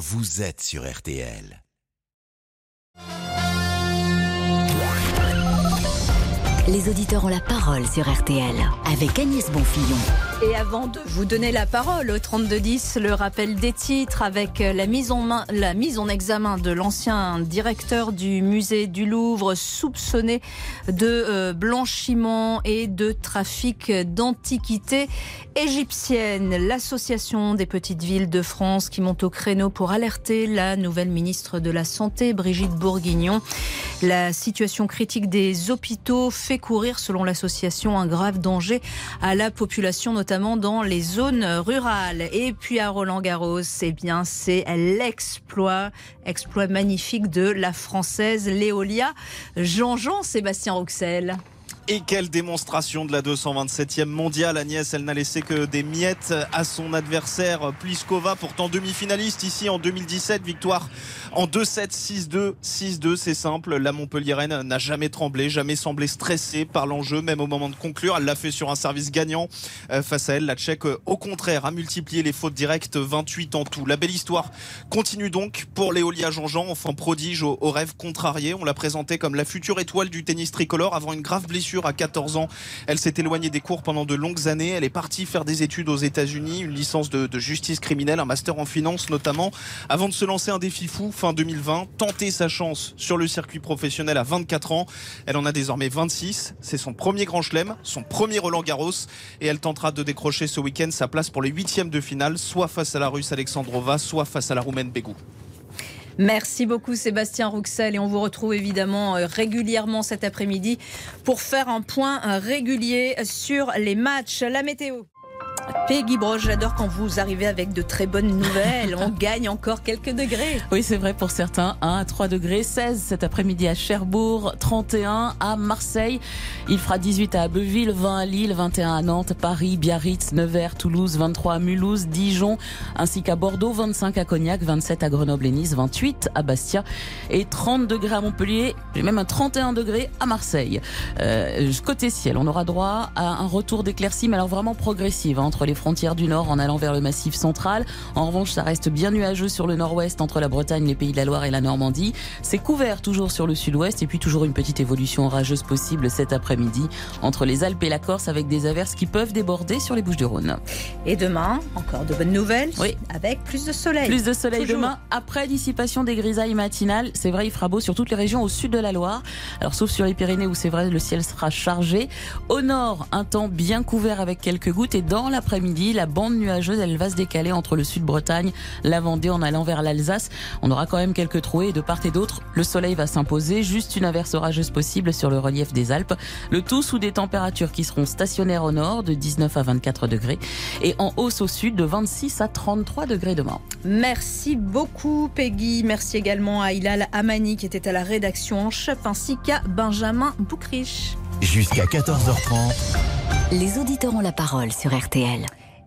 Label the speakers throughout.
Speaker 1: vous êtes sur RTL.
Speaker 2: Les auditeurs ont la parole sur RTL avec Agnès Bonfillon.
Speaker 3: Et avant de vous donner la parole au 3210, le rappel des titres avec la mise en, main, la mise en examen de l'ancien directeur du musée du Louvre soupçonné de euh, blanchiment et de trafic d'antiquités égyptiennes. L'association des petites villes de France qui monte au créneau pour alerter la nouvelle ministre de la Santé, Brigitte Bourguignon. La situation critique des hôpitaux fait courir, selon l'association, un grave danger à la population, notamment dans les zones rurales. Et puis à Roland Garros, eh bien, c'est l'exploit, exploit magnifique de la française Léolia Jean-Jean Sébastien Rouxel.
Speaker 4: Et quelle démonstration de la 227e mondiale. Agnès, elle n'a laissé que des miettes à son adversaire Pliskova, pourtant demi-finaliste ici en 2017. Victoire en 2-7, 6-2, 6-2. C'est simple. La Montpellieraine n'a jamais tremblé, jamais semblé stressée par l'enjeu, même au moment de conclure. Elle l'a fait sur un service gagnant. Euh, face à elle, la Tchèque, au contraire, a multiplié les fautes directes, 28 en tout. La belle histoire continue donc pour Léolia Jean-Jean, enfant prodige au, au rêve contrarié. On l'a présentée comme la future étoile du tennis tricolore avant une grave blessure à 14 ans. Elle s'est éloignée des cours pendant de longues années. Elle est partie faire des études aux États-Unis, une licence de, justice criminelle, un master en finance notamment, avant de se lancer un défi fou fin 2020, tenter sa chance sur le circuit professionnel à 24 ans. Elle en a désormais 26. C'est son premier grand chelem, son premier Roland Garros, et elle tentera de décrocher ce week-end sa place pour les huitièmes de finale, soit face à la Russe Alexandrova, soit face à la Roumaine Bégou.
Speaker 3: Merci beaucoup Sébastien Rouxel et on vous retrouve évidemment euh, régulièrement cet après-midi pour faire un point euh, régulier sur les matchs. La météo. Peggy Broche, j'adore quand vous arrivez avec de très bonnes nouvelles. On gagne encore quelques degrés.
Speaker 5: Oui, c'est vrai pour certains. 1 à 3 degrés, 16 cet après-midi à Cherbourg, 31 à Marseille. Il fera 18 à Abbeville, 20 à Lille, 21 à Nantes, Paris, Biarritz, Nevers, Toulouse, 23 à Mulhouse, Dijon, ainsi qu'à Bordeaux, 25 à Cognac, 27 à Grenoble et Nice, 28 à Bastia et 30 degrés à Montpellier. J'ai même un 31 degrés à Marseille. Euh, côté ciel, on aura droit à un retour d'éclaircie, mais alors vraiment progressive. Hein, entre les frontières du nord en allant vers le massif central. En revanche, ça reste bien nuageux sur le nord-ouest entre la Bretagne, les pays de la Loire et la Normandie. C'est couvert toujours sur le sud-ouest et puis toujours une petite évolution orageuse possible cet après-midi entre les Alpes et la Corse avec des averses qui peuvent déborder sur les Bouches-du-Rhône.
Speaker 3: Et demain, encore de bonnes nouvelles. Oui. Avec plus de soleil.
Speaker 5: Plus de soleil demain après dissipation des grisailles matinales. C'est vrai, il fera beau sur toutes les régions au sud de la Loire. Alors sauf sur les Pyrénées où c'est vrai le ciel sera chargé. Au nord, un temps bien couvert avec quelques gouttes et dans la après-midi, la bande nuageuse, elle va se décaler entre le sud-Bretagne, la Vendée en allant vers l'Alsace. On aura quand même quelques trouées de part et d'autre. Le soleil va s'imposer, juste une averse orageuse possible sur le relief des Alpes. Le tout sous des températures qui seront stationnaires au nord de 19 à 24 degrés et en hausse au sud de 26 à 33 degrés demain.
Speaker 3: Merci beaucoup Peggy. Merci également à Hilal Amani qui était à la rédaction en chef ainsi qu'à Benjamin Boucriche.
Speaker 1: Jusqu'à 14h30.
Speaker 2: Les auditeurs ont la parole sur RTL.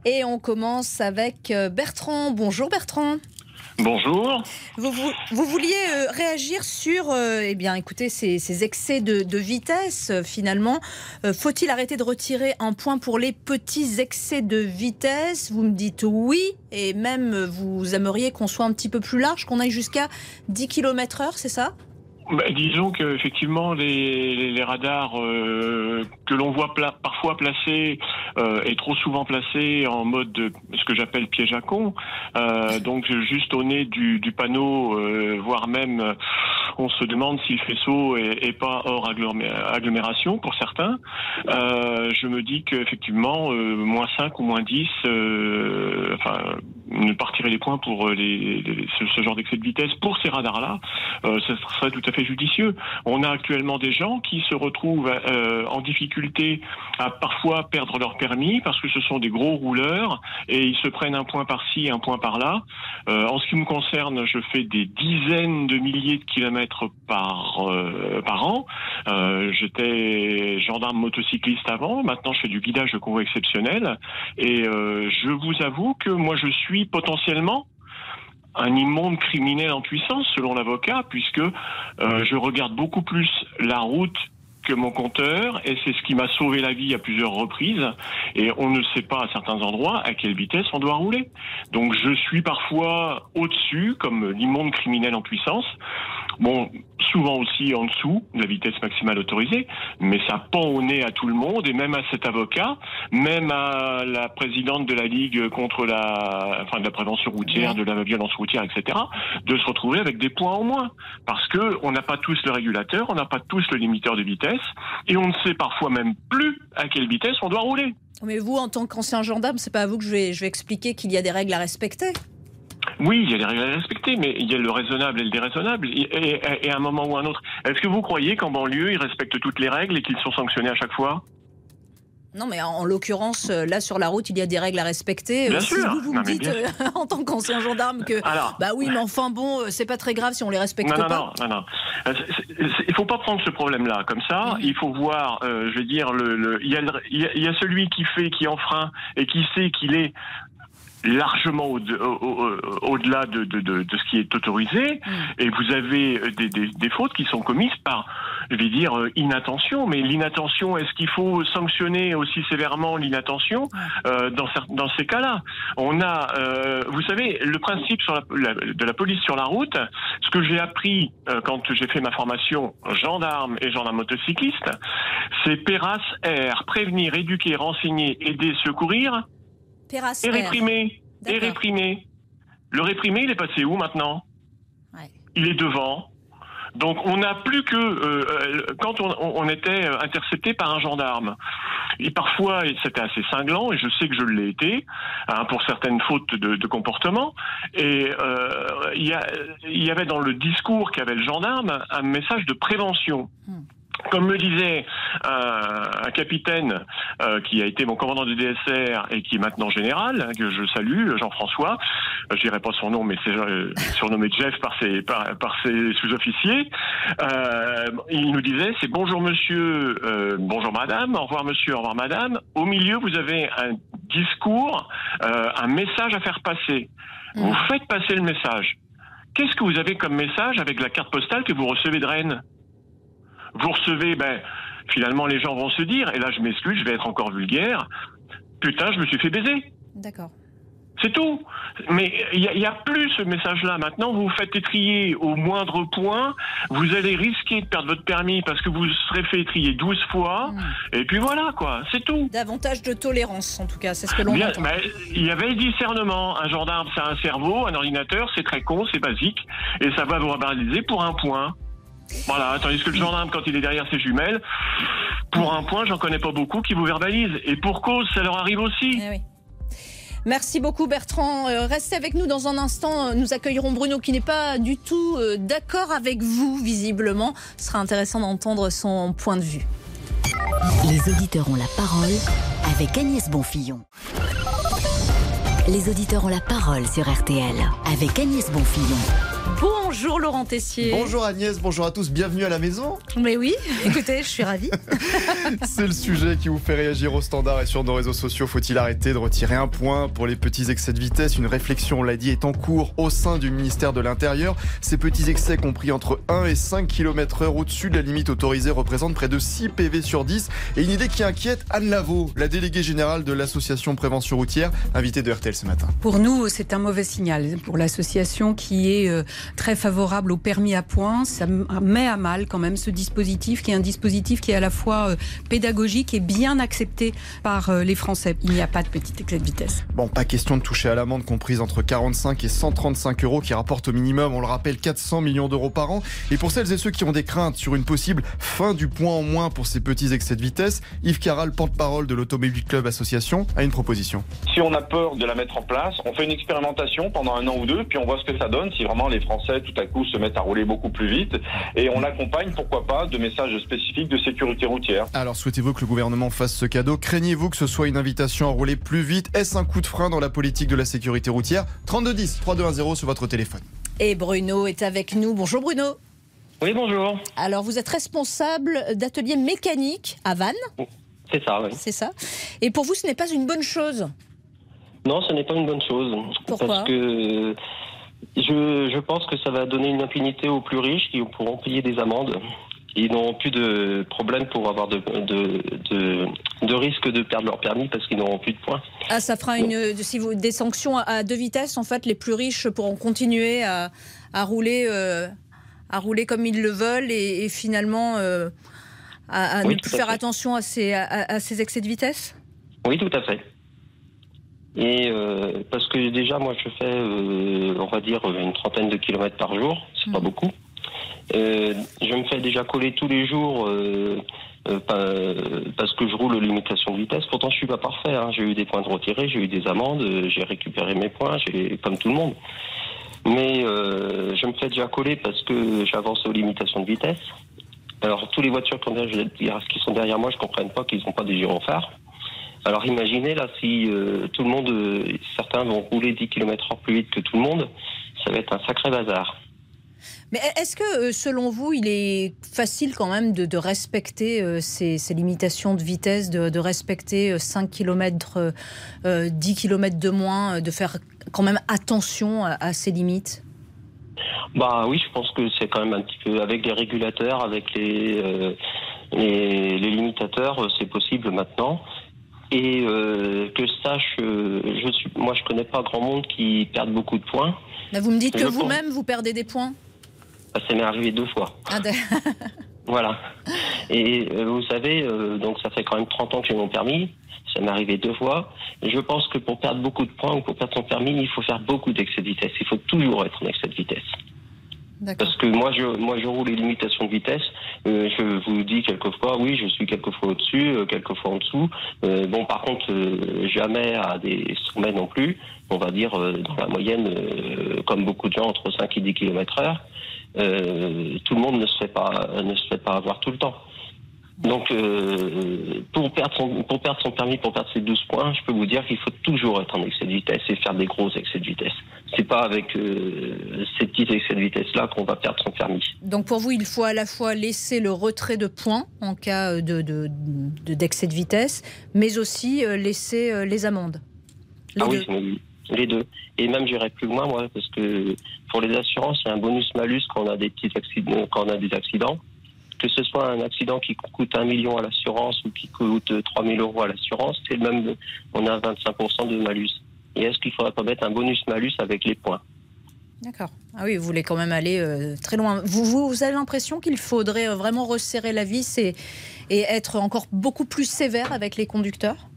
Speaker 3: Et on commence avec euh, Bertrand. Bonjour Bertrand.
Speaker 6: Bonjour.
Speaker 3: Vous, vous, vouliez euh, réagir sur, euh, eh bien, écoutez, ces, excès de, vitesse, finalement. Faut-il arrêter de retirer un point pour les petits excès de vitesse? Vous me dites oui, et même vous aimeriez qu'on soit un petit peu plus large, qu'on aille jusqu'à 10 km/h, c'est ça?
Speaker 6: Bah, disons qu'effectivement, les, les, radars euh, que l'on voit parfois placés euh, et trop souvent placés en mode de, ce que j'appelle piège à con, euh, donc juste au nez du, du panneau, euh, voire même on se demande si le faisceau est, est pas hors agglomération pour certains. Euh, je me dis qu'effectivement, moins 5 ou moins 10, enfin, ne partirait les points pour les, ce, ce, genre d'excès de vitesse pour ces radars-là, ce serait tout à fait judicieux. On a actuellement des gens qui se retrouvent euh, en difficulté à parfois perdre leur permis parce que ce sont des gros rouleurs et ils se prennent un point par-ci, un point par-là. Euh, en ce qui me concerne, je fais des dizaines de milliers de kilomètres par euh, par an. J'étais gendarme motocycliste avant, maintenant je fais du guidage de convoi exceptionnel et je vous avoue que moi je suis potentiellement un immonde criminel en puissance, selon l'avocat, puisque euh, je regarde beaucoup plus la route que mon compteur et c'est ce qui m'a sauvé la vie à plusieurs reprises. Et on ne sait pas à certains endroits à quelle vitesse on doit rouler. Donc je suis parfois au-dessus, comme l'immonde criminel en puissance. Bon, souvent aussi en dessous de la vitesse maximale autorisée, mais ça pend au nez à tout le monde et même à cet avocat, même à la présidente de la Ligue contre la, enfin de la prévention routière, de la violence routière, etc., de se retrouver avec des points en moins. Parce que on n'a pas tous le régulateur, on n'a pas tous le limiteur de vitesse et on ne sait parfois même plus à quelle vitesse on doit rouler.
Speaker 3: Mais vous, en tant qu'ancien gendarme, c'est pas à vous que je vais, je vais expliquer qu'il y a des règles à respecter.
Speaker 6: Oui, il y a des règles à respecter, mais il y a le raisonnable et le déraisonnable. Et, et, et à un moment ou à un autre, est-ce que vous croyez qu'en banlieue, ils respectent toutes les règles et qu'ils sont sanctionnés à chaque fois?
Speaker 3: Non, mais en, l'occurrence, euh, là sur la route, il y a des règles à respecter.
Speaker 6: Bien
Speaker 3: Euh, si
Speaker 6: sûr.
Speaker 3: vous, vous
Speaker 6: Non,
Speaker 3: me dites,
Speaker 6: bien
Speaker 3: euh, en tant qu'ancien gendarme, que
Speaker 6: Alors,
Speaker 3: bah oui, mais enfin bon, c'est pas très grave si on les respecte
Speaker 6: non, non,
Speaker 3: pas.
Speaker 6: non, non, non. Il faut pas prendre ce problème-là comme ça. Il faut voir, euh, je veux dire, le, y il y a celui qui fait, qui enfreint et qui sait qu'il est largement au- au- au- au-delà de, de, de, de ce qui est autorisé. Et vous avez euh, des, des, des fautes qui sont commises par, je vais dire, euh, inattention. Mais l'inattention, est-ce qu'il faut sanctionner aussi sévèrement l'inattention? Euh, dans, dans ces cas-là On a, euh, vous savez, le principe sur la, la- de la police sur la route, ce que j'ai appris euh, quand j'ai fait ma formation gendarme et gendarme motocycliste, c'est PERAS R, prévenir, éduquer, renseigner, aider, secourir Et
Speaker 3: R.
Speaker 6: réprimer. Et réprimer. Le réprimer, il est passé où maintenant?
Speaker 3: Ouais.
Speaker 6: Il est devant. Donc on n'a plus que euh, euh, quand on, on était euh, intercepté par un gendarme. Et parfois c'était assez cinglant et je sais que je l'ai été hein, pour certaines fautes de, de comportement. Et euh, il y, a- il y avait dans le discours qu'avait le gendarme un message de prévention. Comme me disait un, un capitaine euh, qui a été mon commandant du DSR et qui est maintenant général, hein, que je salue, Jean-François, euh, je dirais pas son nom, mais c'est euh, surnommé Jeff par ses, par, par ses sous-officiers, euh, il nous disait c'est bonjour monsieur, euh, bonjour madame, au revoir monsieur, au revoir madame. Au milieu, vous avez un discours, euh, un message à faire passer. Vous faites passer le message. Qu'est-ce que vous avez comme message avec la carte postale que vous recevez de Rennes? Vous recevez, ben, finalement, les gens vont se dire, et là, je m'excuse, je vais être encore vulgaire, putain, je me suis fait baiser.
Speaker 3: D'accord.
Speaker 6: C'est tout. Mais il n'y a, il y a plus ce message-là. Maintenant, vous vous faites étrier au moindre point. Vous allez risquer de perdre votre permis parce que vous serez fait étrier 12 fois. Et puis voilà, quoi. C'est tout.
Speaker 3: Davantage de tolérance, en tout cas, c'est ce que l'on entend.
Speaker 6: ben, il y avait le discernement. Un gendarme, c'est un cerveau. Un ordinateur, c'est très con, c'est basique. Et ça va vous verbaliser pour un point. Voilà. Tandis que le gendarme, quand il est derrière ses jumelles, pour un point, j'en connais pas beaucoup qui vous verbalisent. Et pour cause, ça leur arrive aussi.
Speaker 3: Eh oui. Merci beaucoup Bertrand. Euh, restez avec nous dans un instant. Euh, Nous accueillerons Bruno qui n'est pas du tout euh, d'accord avec vous, visiblement. Ce sera intéressant d'entendre son point de vue.
Speaker 2: Les auditeurs ont la parole avec Agnès Bonfillon. Les auditeurs ont la parole sur RTL avec Agnès Bonfillon.
Speaker 3: Bonjour Laurent Tessier.
Speaker 7: Bonjour Agnès, bonjour à tous, bienvenue à la maison.
Speaker 3: Mais oui, écoutez, je suis ravie.
Speaker 7: C'est le sujet qui vous fait réagir au standard et sur nos réseaux sociaux. Faut-il arrêter de retirer un point pour les petits excès de vitesse? Une réflexion, on l'a dit, est en cours au sein du ministère de l'Intérieur. Ces petits excès compris entre 1 et 5 km heure au-dessus de la limite autorisée représentent près de 6 PV sur 10. Et une idée qui inquiète Anne Lavaux, la déléguée générale de l'association Prévention Routière, invitée de RTL ce matin.
Speaker 8: Pour nous, c'est un mauvais signal. Pour l'association qui est euh, très favorable au permis à points, ça met à mal quand même ce dispositif qui est un dispositif qui est à la fois euh, pédagogique et bien accepté par euh, les Français. Il n'y a pas de petit excès de vitesse.
Speaker 7: Bon, pas question de toucher à l'amende comprise entre 45 et 135 euros qui rapporte au minimum, on le rappelle, 400 millions d'euros par an. Et pour celles et ceux qui ont des craintes sur une possible fin du point en moins pour ces petits excès de vitesse, Yves Caral, porte-parole de l'Automobile Club Association, a une proposition.
Speaker 9: Si on a peur de la mettre en place, on fait une expérimentation pendant un an ou deux, puis on voit ce que ça donne, si vraiment les Français tout à coup se mettent à rouler beaucoup plus vite, et on accompagne, pourquoi pas, de messages spécifiques de sécurité routière.
Speaker 7: Alors souhaitez-vous que le gouvernement fasse ce cadeau? Craignez-vous que ce soit une invitation à rouler plus vite? Est-ce un coup de frein dans la politique de la sécurité routière? 3210 3210 sur votre téléphone.
Speaker 3: Et Bruno est avec nous. Bonjour Bruno.
Speaker 10: Oui, bonjour.
Speaker 3: Alors vous êtes responsable d'atelier mécanique à Vannes,
Speaker 10: C'est ça, oui.
Speaker 3: c'est ça Et pour vous, ce n'est pas une bonne chose?
Speaker 10: Non, ce n'est pas une bonne chose.
Speaker 3: Pourquoi?
Speaker 10: Parce que je, je pense que ça va donner une impunité aux plus riches qui pourront payer des amendes Ils n'auront plus de problème pour avoir de, de, de, de risque de perdre leur permis parce qu'ils n'auront plus de points.
Speaker 3: Ah, ça fera une, si vous, des sanctions à- deux vitesses. En fait, les plus riches pourront continuer à, à rouler, euh, à rouler comme ils le veulent et, et finalement euh, à, à
Speaker 10: Oui,
Speaker 3: ne plus
Speaker 10: à
Speaker 3: faire
Speaker 10: fait.
Speaker 3: attention à ces, à, à ces excès de vitesse?
Speaker 10: Oui, tout à fait. Et euh, parce que déjà, moi, je fais, euh, on va dire, une trentaine de kilomètres par jour. C'est pas beaucoup. Euh, je me fais déjà coller tous les jours euh, euh, pa- parce que je roule aux limitations de vitesse. Pourtant, je suis pas parfait. hein. J'ai eu des points de retirés, j'ai eu des amendes, euh, j'ai récupéré mes points, j'ai comme tout le monde. Mais euh, je me fais déjà coller parce que j'avance aux limitations de vitesse. Alors, tous les voitures qui sont derrière, qui sont derrière moi, je comprends pas qu'ils n'ont pas des gyrophares. Alors imaginez là si euh, tout le monde, euh, certains vont rouler 10 km heure plus vite que tout le monde, ça va être un sacré bazar.
Speaker 3: Mais est-ce que, euh, selon vous, il est facile quand même de, de respecter euh, ces, ces limitations de vitesse, de, de respecter euh, 5 km, 10 km de moins, euh, de faire quand même attention à, à ces limites?
Speaker 10: Bah oui, je pense que c'est quand même un petit peu avec les régulateurs, avec les euh, les, les limitateurs, euh, c'est possible maintenant. Et euh, que je sache, euh, je suis, moi je connais pas grand monde qui perde beaucoup de points.
Speaker 3: Là, Vous me dites que
Speaker 10: Je
Speaker 3: vous-même, vous perdez des points
Speaker 10: Bah, ça m'est arrivé deux fois.
Speaker 3: Ah,
Speaker 10: Voilà. Et euh, vous savez, euh, donc ça fait quand même 30 ans que j'ai mon permis. Ça m'est arrivé deux fois. Je pense que pour perdre beaucoup de points ou pour perdre son permis, il faut faire beaucoup d'excès de vitesse. Il faut toujours être en excès de vitesse. Parce que moi, je, moi, je roule les limitations de vitesse. Euh, je vous dis quelquefois, oui, je suis quelquefois au-dessus, euh, quelquefois en dessous. Euh, bon, par contre, euh, jamais à des sommets non plus. On va dire euh, dans la moyenne, euh, comme beaucoup de gens, entre 5 et 10 km heure. Tout le monde ne se fait pas, ne se fait pas avoir tout le temps. Donc, euh, pour perdre son, pour perdre son permis, pour perdre ses 12 points, je peux vous dire qu'il faut toujours être en excès de vitesse et faire des gros excès de vitesse. C'est pas avec euh, ces petits excès de vitesse-là qu'on va perdre son permis.
Speaker 3: Donc pour vous, il faut à la fois laisser le retrait de points en cas de, de- de- d'excès de vitesse, mais aussi euh, laisser euh, les amendes. Les
Speaker 10: ah
Speaker 3: deux.
Speaker 10: oui, les deux. Et même j'irai plus loin, moi, parce que pour les assurances, il y a un bonus-malus quand on a des petits accidents, quand on a des accidents. Que ce soit un accident qui coûte un million à l'assurance ou qui coûte 3000 euros à l'assurance, c'est le même, on a 25% de malus. Et est-ce qu'il faudrait pas mettre un bonus-malus avec les points?
Speaker 3: D'accord. Ah oui, vous voulez quand même aller euh, très loin. Vous, vous, vous avez l'impression qu'il faudrait euh, vraiment resserrer la vis et, et être encore beaucoup plus sévère avec les conducteurs?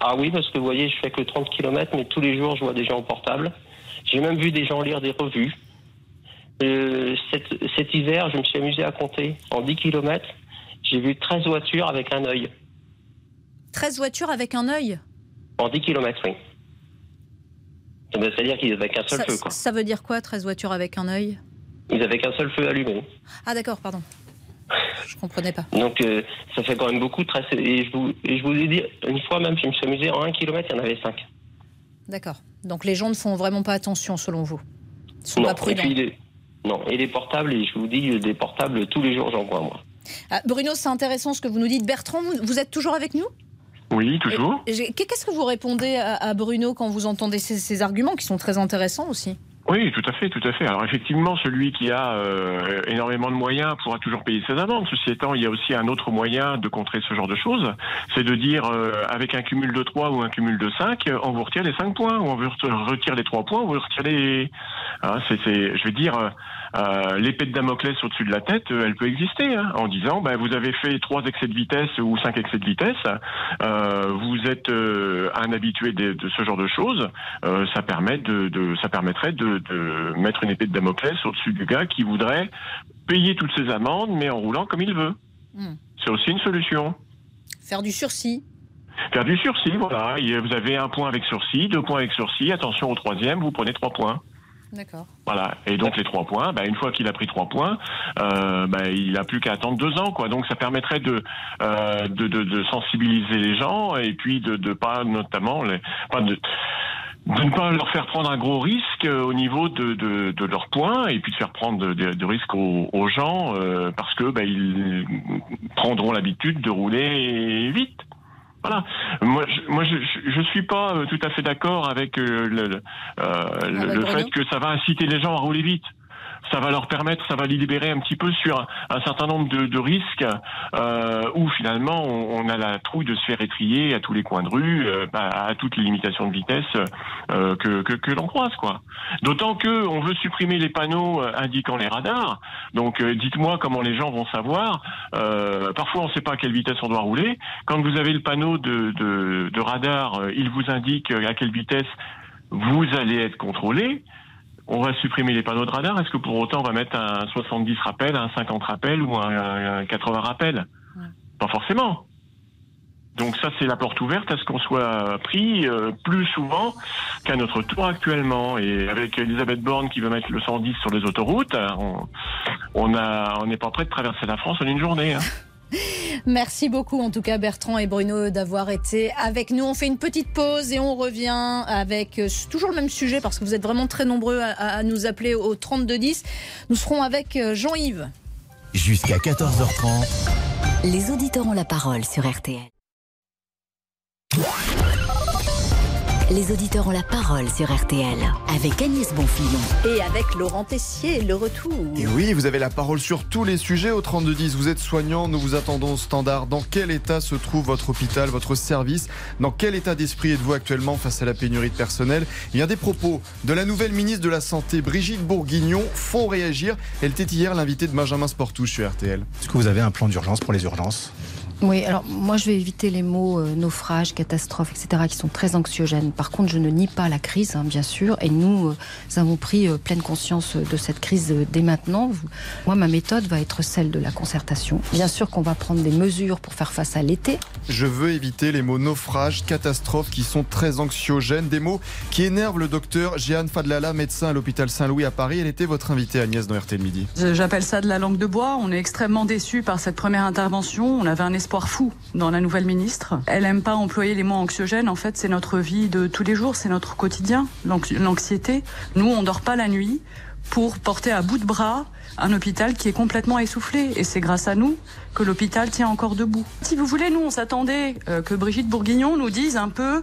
Speaker 10: Ah oui, parce que vous voyez, je fais que 30 km, mais tous les jours, je vois des gens au portable. J'ai même vu des gens lire des revues. Euh, cet, cet hiver, je me suis amusé à compter. En 10 km, j'ai vu 13 voitures avec un œil.
Speaker 3: 13 voitures avec un œil
Speaker 10: En 10 km, oui. C'est-à-dire qu'ils avaient qu'un seul
Speaker 3: ça,
Speaker 10: feu, quoi.
Speaker 3: ça veut dire quoi, 13 voitures avec un œil?
Speaker 10: Ils avaient qu'un seul feu allumé.
Speaker 3: Ah d'accord, pardon. Je comprenais pas.
Speaker 10: Donc, euh, ça fait quand même beaucoup. 13, et, je vous, et je vous ai dit, une fois même, je me suis amusé, en 1 km, il y en avait 5.
Speaker 3: D'accord. Donc les gens ne font vraiment pas attention selon vous Ils sont
Speaker 10: Non,
Speaker 3: pas
Speaker 10: et
Speaker 3: prudents
Speaker 10: puis, les- non, et les portables, et je vous dis, des portables, tous les jours, j'en vois, moi.
Speaker 3: Ah, Bruno, c'est intéressant ce que vous nous dites. Bertrand, vous, vous êtes toujours avec nous?
Speaker 6: Oui, toujours.
Speaker 3: Qu'est-ce que vous répondez à, à Bruno quand vous entendez ces, ces arguments qui sont très intéressants aussi?
Speaker 6: Oui, tout à fait, tout à fait. Alors effectivement, celui qui a euh, énormément de moyens pourra toujours payer ses amendes. Ceci étant, il y a aussi un autre moyen de contrer ce genre de choses, c'est de dire euh, avec un cumul de 3 ou un cumul de 5, on vous retire les 5 points, ou on vous retire les 3 points, on vous retire les... Hein, je vais dire, euh, l'épée de Damoclès au-dessus de la tête, euh, elle peut exister, hein, en disant, ben, vous avez fait 3 excès de vitesse ou 5 excès de vitesse, euh, vous êtes euh, un habitué de, de ce genre de choses, euh, ça, permet de, de- ça permettrait de, de mettre une épée de Damoclès au-dessus du gars qui voudrait payer toutes ses amendes, mais en roulant comme il veut.
Speaker 3: Hmm.
Speaker 6: C'est aussi une solution.
Speaker 3: Faire du sursis
Speaker 6: Faire du sursis, voilà. Vous avez un point avec sursis, deux points avec sursis. Attention au troisième, vous prenez trois points.
Speaker 3: D'accord.
Speaker 6: Voilà. Et donc les trois points, bah, une fois qu'il a pris trois points, euh, bah, il n'a plus qu'à attendre deux ans. Donc ça permettrait de, euh, de, de, sensibiliser les gens et puis de, de pas notamment de, ne pas leur faire prendre un gros risque euh, au niveau de, de, leurs points et puis de faire prendre de, de- risques aux, gens parce que bah, ils prendront l'habitude de rouler vite. Voilà. Moi, je, moi, je, suis pas euh, tout à fait d'accord avec euh, le, le- euh, le- le fait que ça va inciter les gens à rouler vite. Ça va leur permettre, ça va les libérer un petit peu sur un, certain nombre de, risques euh, où finalement on, a la trouille de se faire étrier à tous les coins de rue, euh, bah, à toutes les limitations de vitesse euh, que, que, que l'on croise, quoi. D'autant que on veut supprimer les panneaux euh, indiquant les radars. Donc euh, dites-moi comment les gens vont savoir. parfois on ne sait pas à quelle vitesse on doit rouler. Quand vous avez le panneau de, de, de radar, il vous indique à quelle vitesse vous allez être contrôlé on va supprimer les panneaux de radar. Est-ce que pour autant on va mettre un 70 rappel, un 50 rappel ou un, 80 rappel Pas forcément. Donc ça, c'est la porte ouverte à ce qu'on soit pris euh, plus souvent qu'à notre tour actuellement. Et avec Elisabeth Borne qui veut mettre le 110 sur les autoroutes, on on n'est pas prêt de traverser la France en une journée. Hein.
Speaker 3: Merci beaucoup en tout cas Bertrand et Bruno d'avoir été avec nous. On fait une petite pause et on revient avec euh, toujours le même sujet parce que vous êtes vraiment très nombreux à, nous appeler au 3210. Nous serons avec euh, Jean-Yves.
Speaker 1: Jusqu'à 14h30.
Speaker 2: Les auditeurs ont la parole sur RTL. Les auditeurs ont la parole sur RTL avec Agnès Bonfillon.
Speaker 3: Et avec Laurent Tessier, le retour.
Speaker 7: Et oui, vous avez la parole sur tous les sujets au 3210. Vous êtes soignant, nous vous attendons au standard. Dans quel état se trouve votre hôpital, votre service? Dans quel état d'esprit êtes-vous actuellement face à la pénurie de personnel? Il y a des propos de la nouvelle ministre de la Santé, Brigitte Bourguignon, font réagir. Elle était hier l'invitée de Benjamin Sportouche sur RTL.
Speaker 11: Est-ce que vous avez un plan d'urgence pour les urgences?
Speaker 12: Oui, alors moi je vais éviter les mots euh, naufrage, catastrophe, etc., qui sont très anxiogènes. Par contre, je ne nie pas la crise, hein, bien sûr, et nous, euh, avons pris euh, pleine conscience de cette crise dès maintenant. Moi, ma méthode va être celle de la concertation. Bien sûr qu'on va prendre des mesures pour faire face à l'été.
Speaker 7: Je veux éviter les mots naufrage, catastrophe, qui sont très anxiogènes, des mots qui énervent le docteur Jeanne Fadlala, médecin à l'hôpital Saint-Louis à Paris. Elle était votre invitée, Agnès, dans RTL Midi.
Speaker 13: J'appelle ça de la langue de bois. On est extrêmement déçus par cette première intervention. On avait un espoir fou dans la nouvelle ministre. Elle aime pas employer les mots anxiogènes. En fait, c'est notre vie de tous les jours, c'est notre quotidien, l'anxiété. Nous, on dort pas la nuit pour porter à bout de bras un hôpital qui est complètement essoufflé. Et c'est grâce à nous que l'hôpital tient encore debout. Si vous voulez, nous, on s'attendait euh, que Brigitte Bourguignon nous dise un peu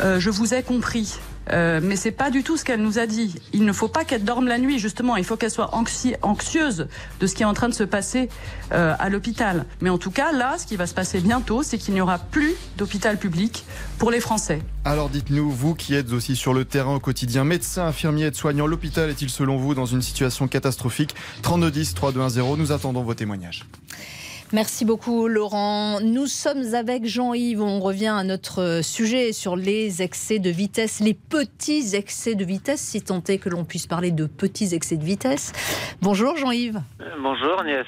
Speaker 13: euh, Je vous ai compris ». Euh, mais c'est pas du tout ce qu'elle nous a dit. Il ne faut pas qu'elle dorme la nuit, justement. Il faut qu'elle soit anxieuse de ce qui est en train de se passer euh, à l'hôpital. Mais en tout cas, là, ce qui va se passer bientôt, c'est qu'il n'y aura plus d'hôpital public pour les Français.
Speaker 7: Alors dites-nous, vous qui êtes aussi sur le terrain au quotidien, médecin, infirmier, aide-soignant, l'hôpital est-il selon vous dans une situation catastrophique? 3210 3210, nous attendons vos témoignages.
Speaker 3: Merci beaucoup Laurent. Nous sommes avec Jean-Yves. On revient à notre sujet sur les excès de vitesse, les petits excès de vitesse, si tant est que l'on puisse parler de petits excès de vitesse. Bonjour Jean-Yves.
Speaker 14: Bonjour Agnès.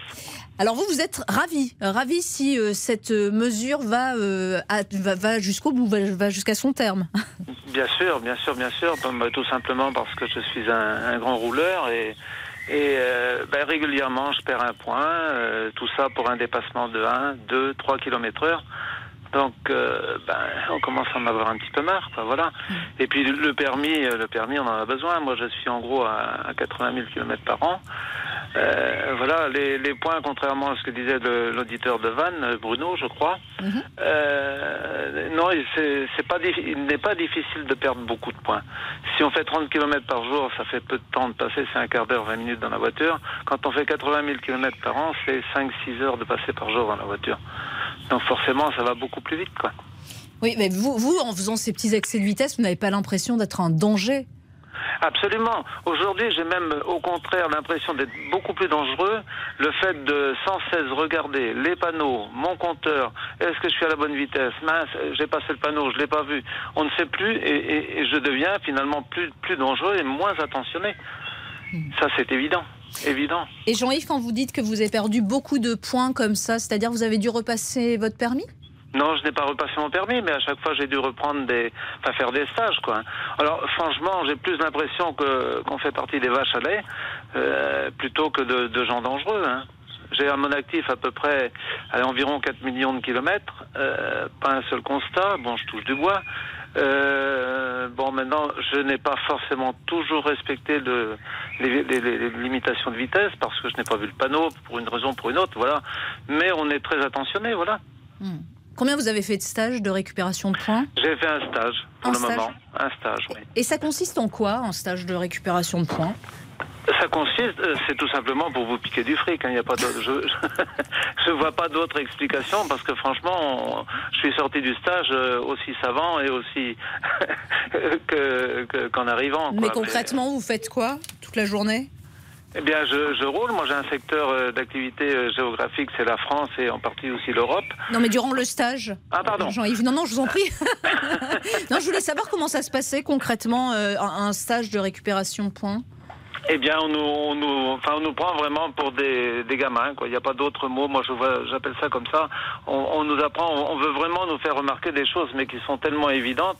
Speaker 3: Alors vous, vous êtes ravi, ravi si euh, cette mesure va, euh, va, jusqu'au bout, va, jusqu'à son terme.
Speaker 14: Bien sûr, bien sûr, bien sûr. Bah, tout simplement parce que je suis un, un grand rouleur et et euh, ben, régulièrement, je perds un point. Euh, tout ça pour un dépassement de 1, 2, 3 km heure. Donc, euh, ben, on commence à en avoir un petit peu marre, quoi, voilà. Et puis le permis, le permis, on en a besoin. Moi, je suis en gros à, 80 000 km par an. Euh, voilà, les, les, points, contrairement à ce que disait l'auditeur de Vannes, Bruno, je crois, mhm. euh, non, c'est pas, il n'est pas difficile de perdre beaucoup de points. Si on fait 30 km par jour, ça fait peu de temps de passer, c'est un quart d'heure, 20 minutes dans la voiture. Quand on fait 80 000 km par an, c'est 5-6 heures de passer par jour dans la voiture. Donc forcément, ça va beaucoup plus vite, quoi.
Speaker 3: Oui, mais vous, vous en faisant ces petits excès de vitesse, vous n'avez pas l'impression d'être un danger?
Speaker 14: Absolument. Aujourd'hui, j'ai même au contraire l'impression d'être beaucoup plus dangereux. Le fait de sans cesse regarder les panneaux, mon compteur, est-ce que je suis à la bonne vitesse? Mince, j'ai passé le panneau, je l'ai pas vu. On ne sait plus et, je deviens finalement plus, plus dangereux et moins attentionné. Hmm. Ça, c'est évident. Évident.
Speaker 3: Et Jean-Yves, quand vous dites que vous avez perdu beaucoup de points comme ça, c'est-à-dire vous avez dû repasser votre permis?
Speaker 14: Non, je n'ai pas repassé mon permis, mais à chaque fois j'ai dû reprendre des, enfin faire des stages, quoi. Alors franchement, j'ai plus l'impression que qu'on fait partie des vaches à lait euh, plutôt que de, de gens dangereux. Hein. J'ai à mon actif à peu près à environ 4 millions de kilomètres, euh, pas un seul constat. Bon, je touche du bois. Euh, bon, maintenant, je n'ai pas forcément toujours respecté le, les, les, les, limitations de vitesse parce que je n'ai pas vu le panneau pour une raison ou pour une autre, voilà. Mais on est très attentionné, voilà.
Speaker 3: Hmm. Combien vous avez fait de stages de récupération de points?
Speaker 14: J'ai fait un stage pour le moment. Un stage, oui.
Speaker 3: Et ça consiste en quoi, un stage de récupération de points?
Speaker 14: Ça consiste, euh, c'est tout simplement pour vous piquer du fric. hein, n'y a pas. Je, je vois pas d'autre explication parce que franchement, on- je suis sorti du stage euh, aussi savant et aussi que que- qu'en arrivant. quoi.
Speaker 3: Mais concrètement, vous faites quoi toute la journée?
Speaker 14: Eh bien, je, je roule. Moi, j'ai un secteur euh, d'activité géographique, c'est la France et en partie aussi l'Europe.
Speaker 3: Non, mais durant le stage.
Speaker 14: Ah, pardon.
Speaker 3: Jean-Yves, non, non, je vous en prie. non, je voulais savoir comment ça se passait concrètement, euh, un stage de récupération de points.
Speaker 14: Eh bien, on nous, on nous, enfin, on nous prend vraiment pour des, des gamins. quoi. Il n'y a pas d'autre mot. Moi, je vois, j'appelle ça comme ça. On, on nous apprend, on, on veut vraiment nous faire remarquer des choses, mais qui sont tellement évidentes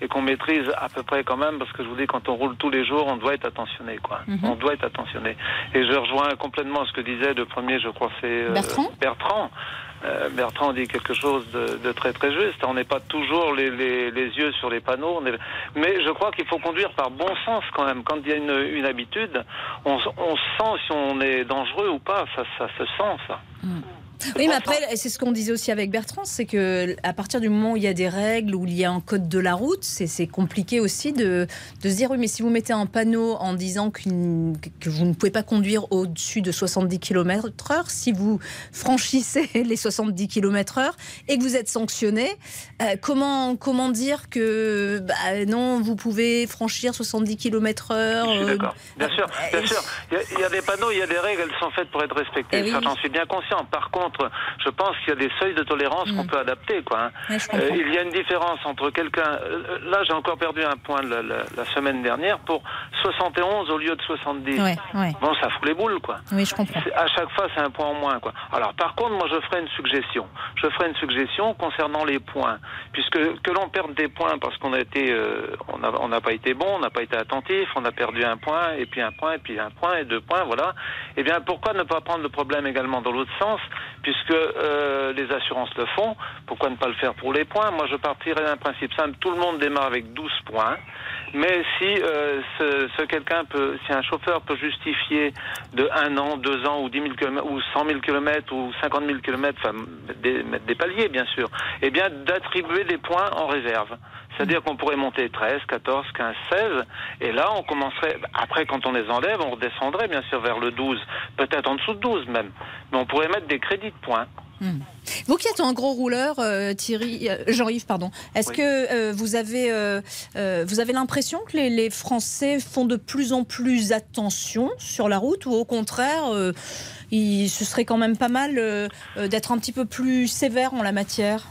Speaker 14: et qu'on maîtrise à peu près quand même. Parce que je vous dis, quand on roule tous les jours, on doit être attentionné. Quoi.
Speaker 3: Mhm.
Speaker 14: On doit être attentionné. Et je rejoins complètement ce que disait le premier, je crois, c'est euh,
Speaker 3: Bertrand
Speaker 14: Bertrand. Euh, Bertrand dit quelque chose de, très très juste. On n'est pas toujours les, yeux sur les panneaux. Mais je crois qu'il faut conduire par bon sens quand même. Quand il y a une, une habitude, on, on sent si on est dangereux ou pas. Ça, ça se sent ça.
Speaker 3: Oui, mais après, c'est ce qu'on disait aussi avec Bertrand, c'est que à partir du moment où il y a des règles, où il y a un code de la route, c'est compliqué aussi de, de se dire oui, mais si vous mettez un panneau en disant que vous ne pouvez pas conduire au-dessus de 70 km/h, si vous franchissez les 70 km/h et que vous êtes sanctionné, euh, comment comment dire que bah, non, vous pouvez franchir 70 km/h euh,
Speaker 14: d'accord. Bien sûr, bien sûr. Il y, a, il y a des panneaux, il y a des règles, elles sont faites pour être respectées.
Speaker 3: Eh oui,
Speaker 14: ça,
Speaker 3: oui.
Speaker 14: j'en suis bien conscient. Par contre, je pense qu'il y a des seuils de tolérance qu'on peut adapter. Quoi, hein.
Speaker 3: Mm.
Speaker 14: Euh, il y a une différence entre quelqu'un. euh, Là, j'ai encore perdu un point la, la- la semaine dernière pour 71 au lieu de 70.
Speaker 3: Ouais, ouais.
Speaker 14: Bon, ça fout les boules, quoi.
Speaker 3: Oui, je comprends.
Speaker 14: À chaque fois, c'est un point en moins, quoi. Alors, par contre, moi, je ferai une suggestion. Je ferai une suggestion concernant les points, puisque que l'on perde des points parce qu'on a été, euh, on n'a on n'a pas été bon, on n'a pas été attentif, on a perdu un point, et puis un point, et puis un point, et deux points, voilà. Eh bien, pourquoi ne pas prendre le problème également dans l'autre sens, puisque euh, les assurances le font Pourquoi ne pas le faire pour les points? Moi, je partirais d'un principe simple. Tout le monde démarre avec 12 points. Mais si euh, ce, ce quelqu'un peut, si un chauffeur peut justifier de un an, deux ans ou 10 000 km, ou 100 000 km ou 50 000 km, enfin des, des paliers bien sûr, eh bien d'attribuer des points en réserve. C'est-à-dire qu'on pourrait monter 13, 14, 15, 16, et là on commencerait, après quand on les enlève, on redescendrait bien sûr vers le 12, peut-être en dessous de 12 même, mais on pourrait mettre des crédits de points.
Speaker 3: Vous qui êtes un gros rouleur, euh, Thierry, euh, Jean-Yves, pardon, est-ce
Speaker 14: Oui.
Speaker 3: que euh, vous avez, vous avez l'impression que les, les Français font de plus en plus attention sur la route ou au contraire, il, ce serait quand même pas mal d'être un petit peu plus sévère en la matière?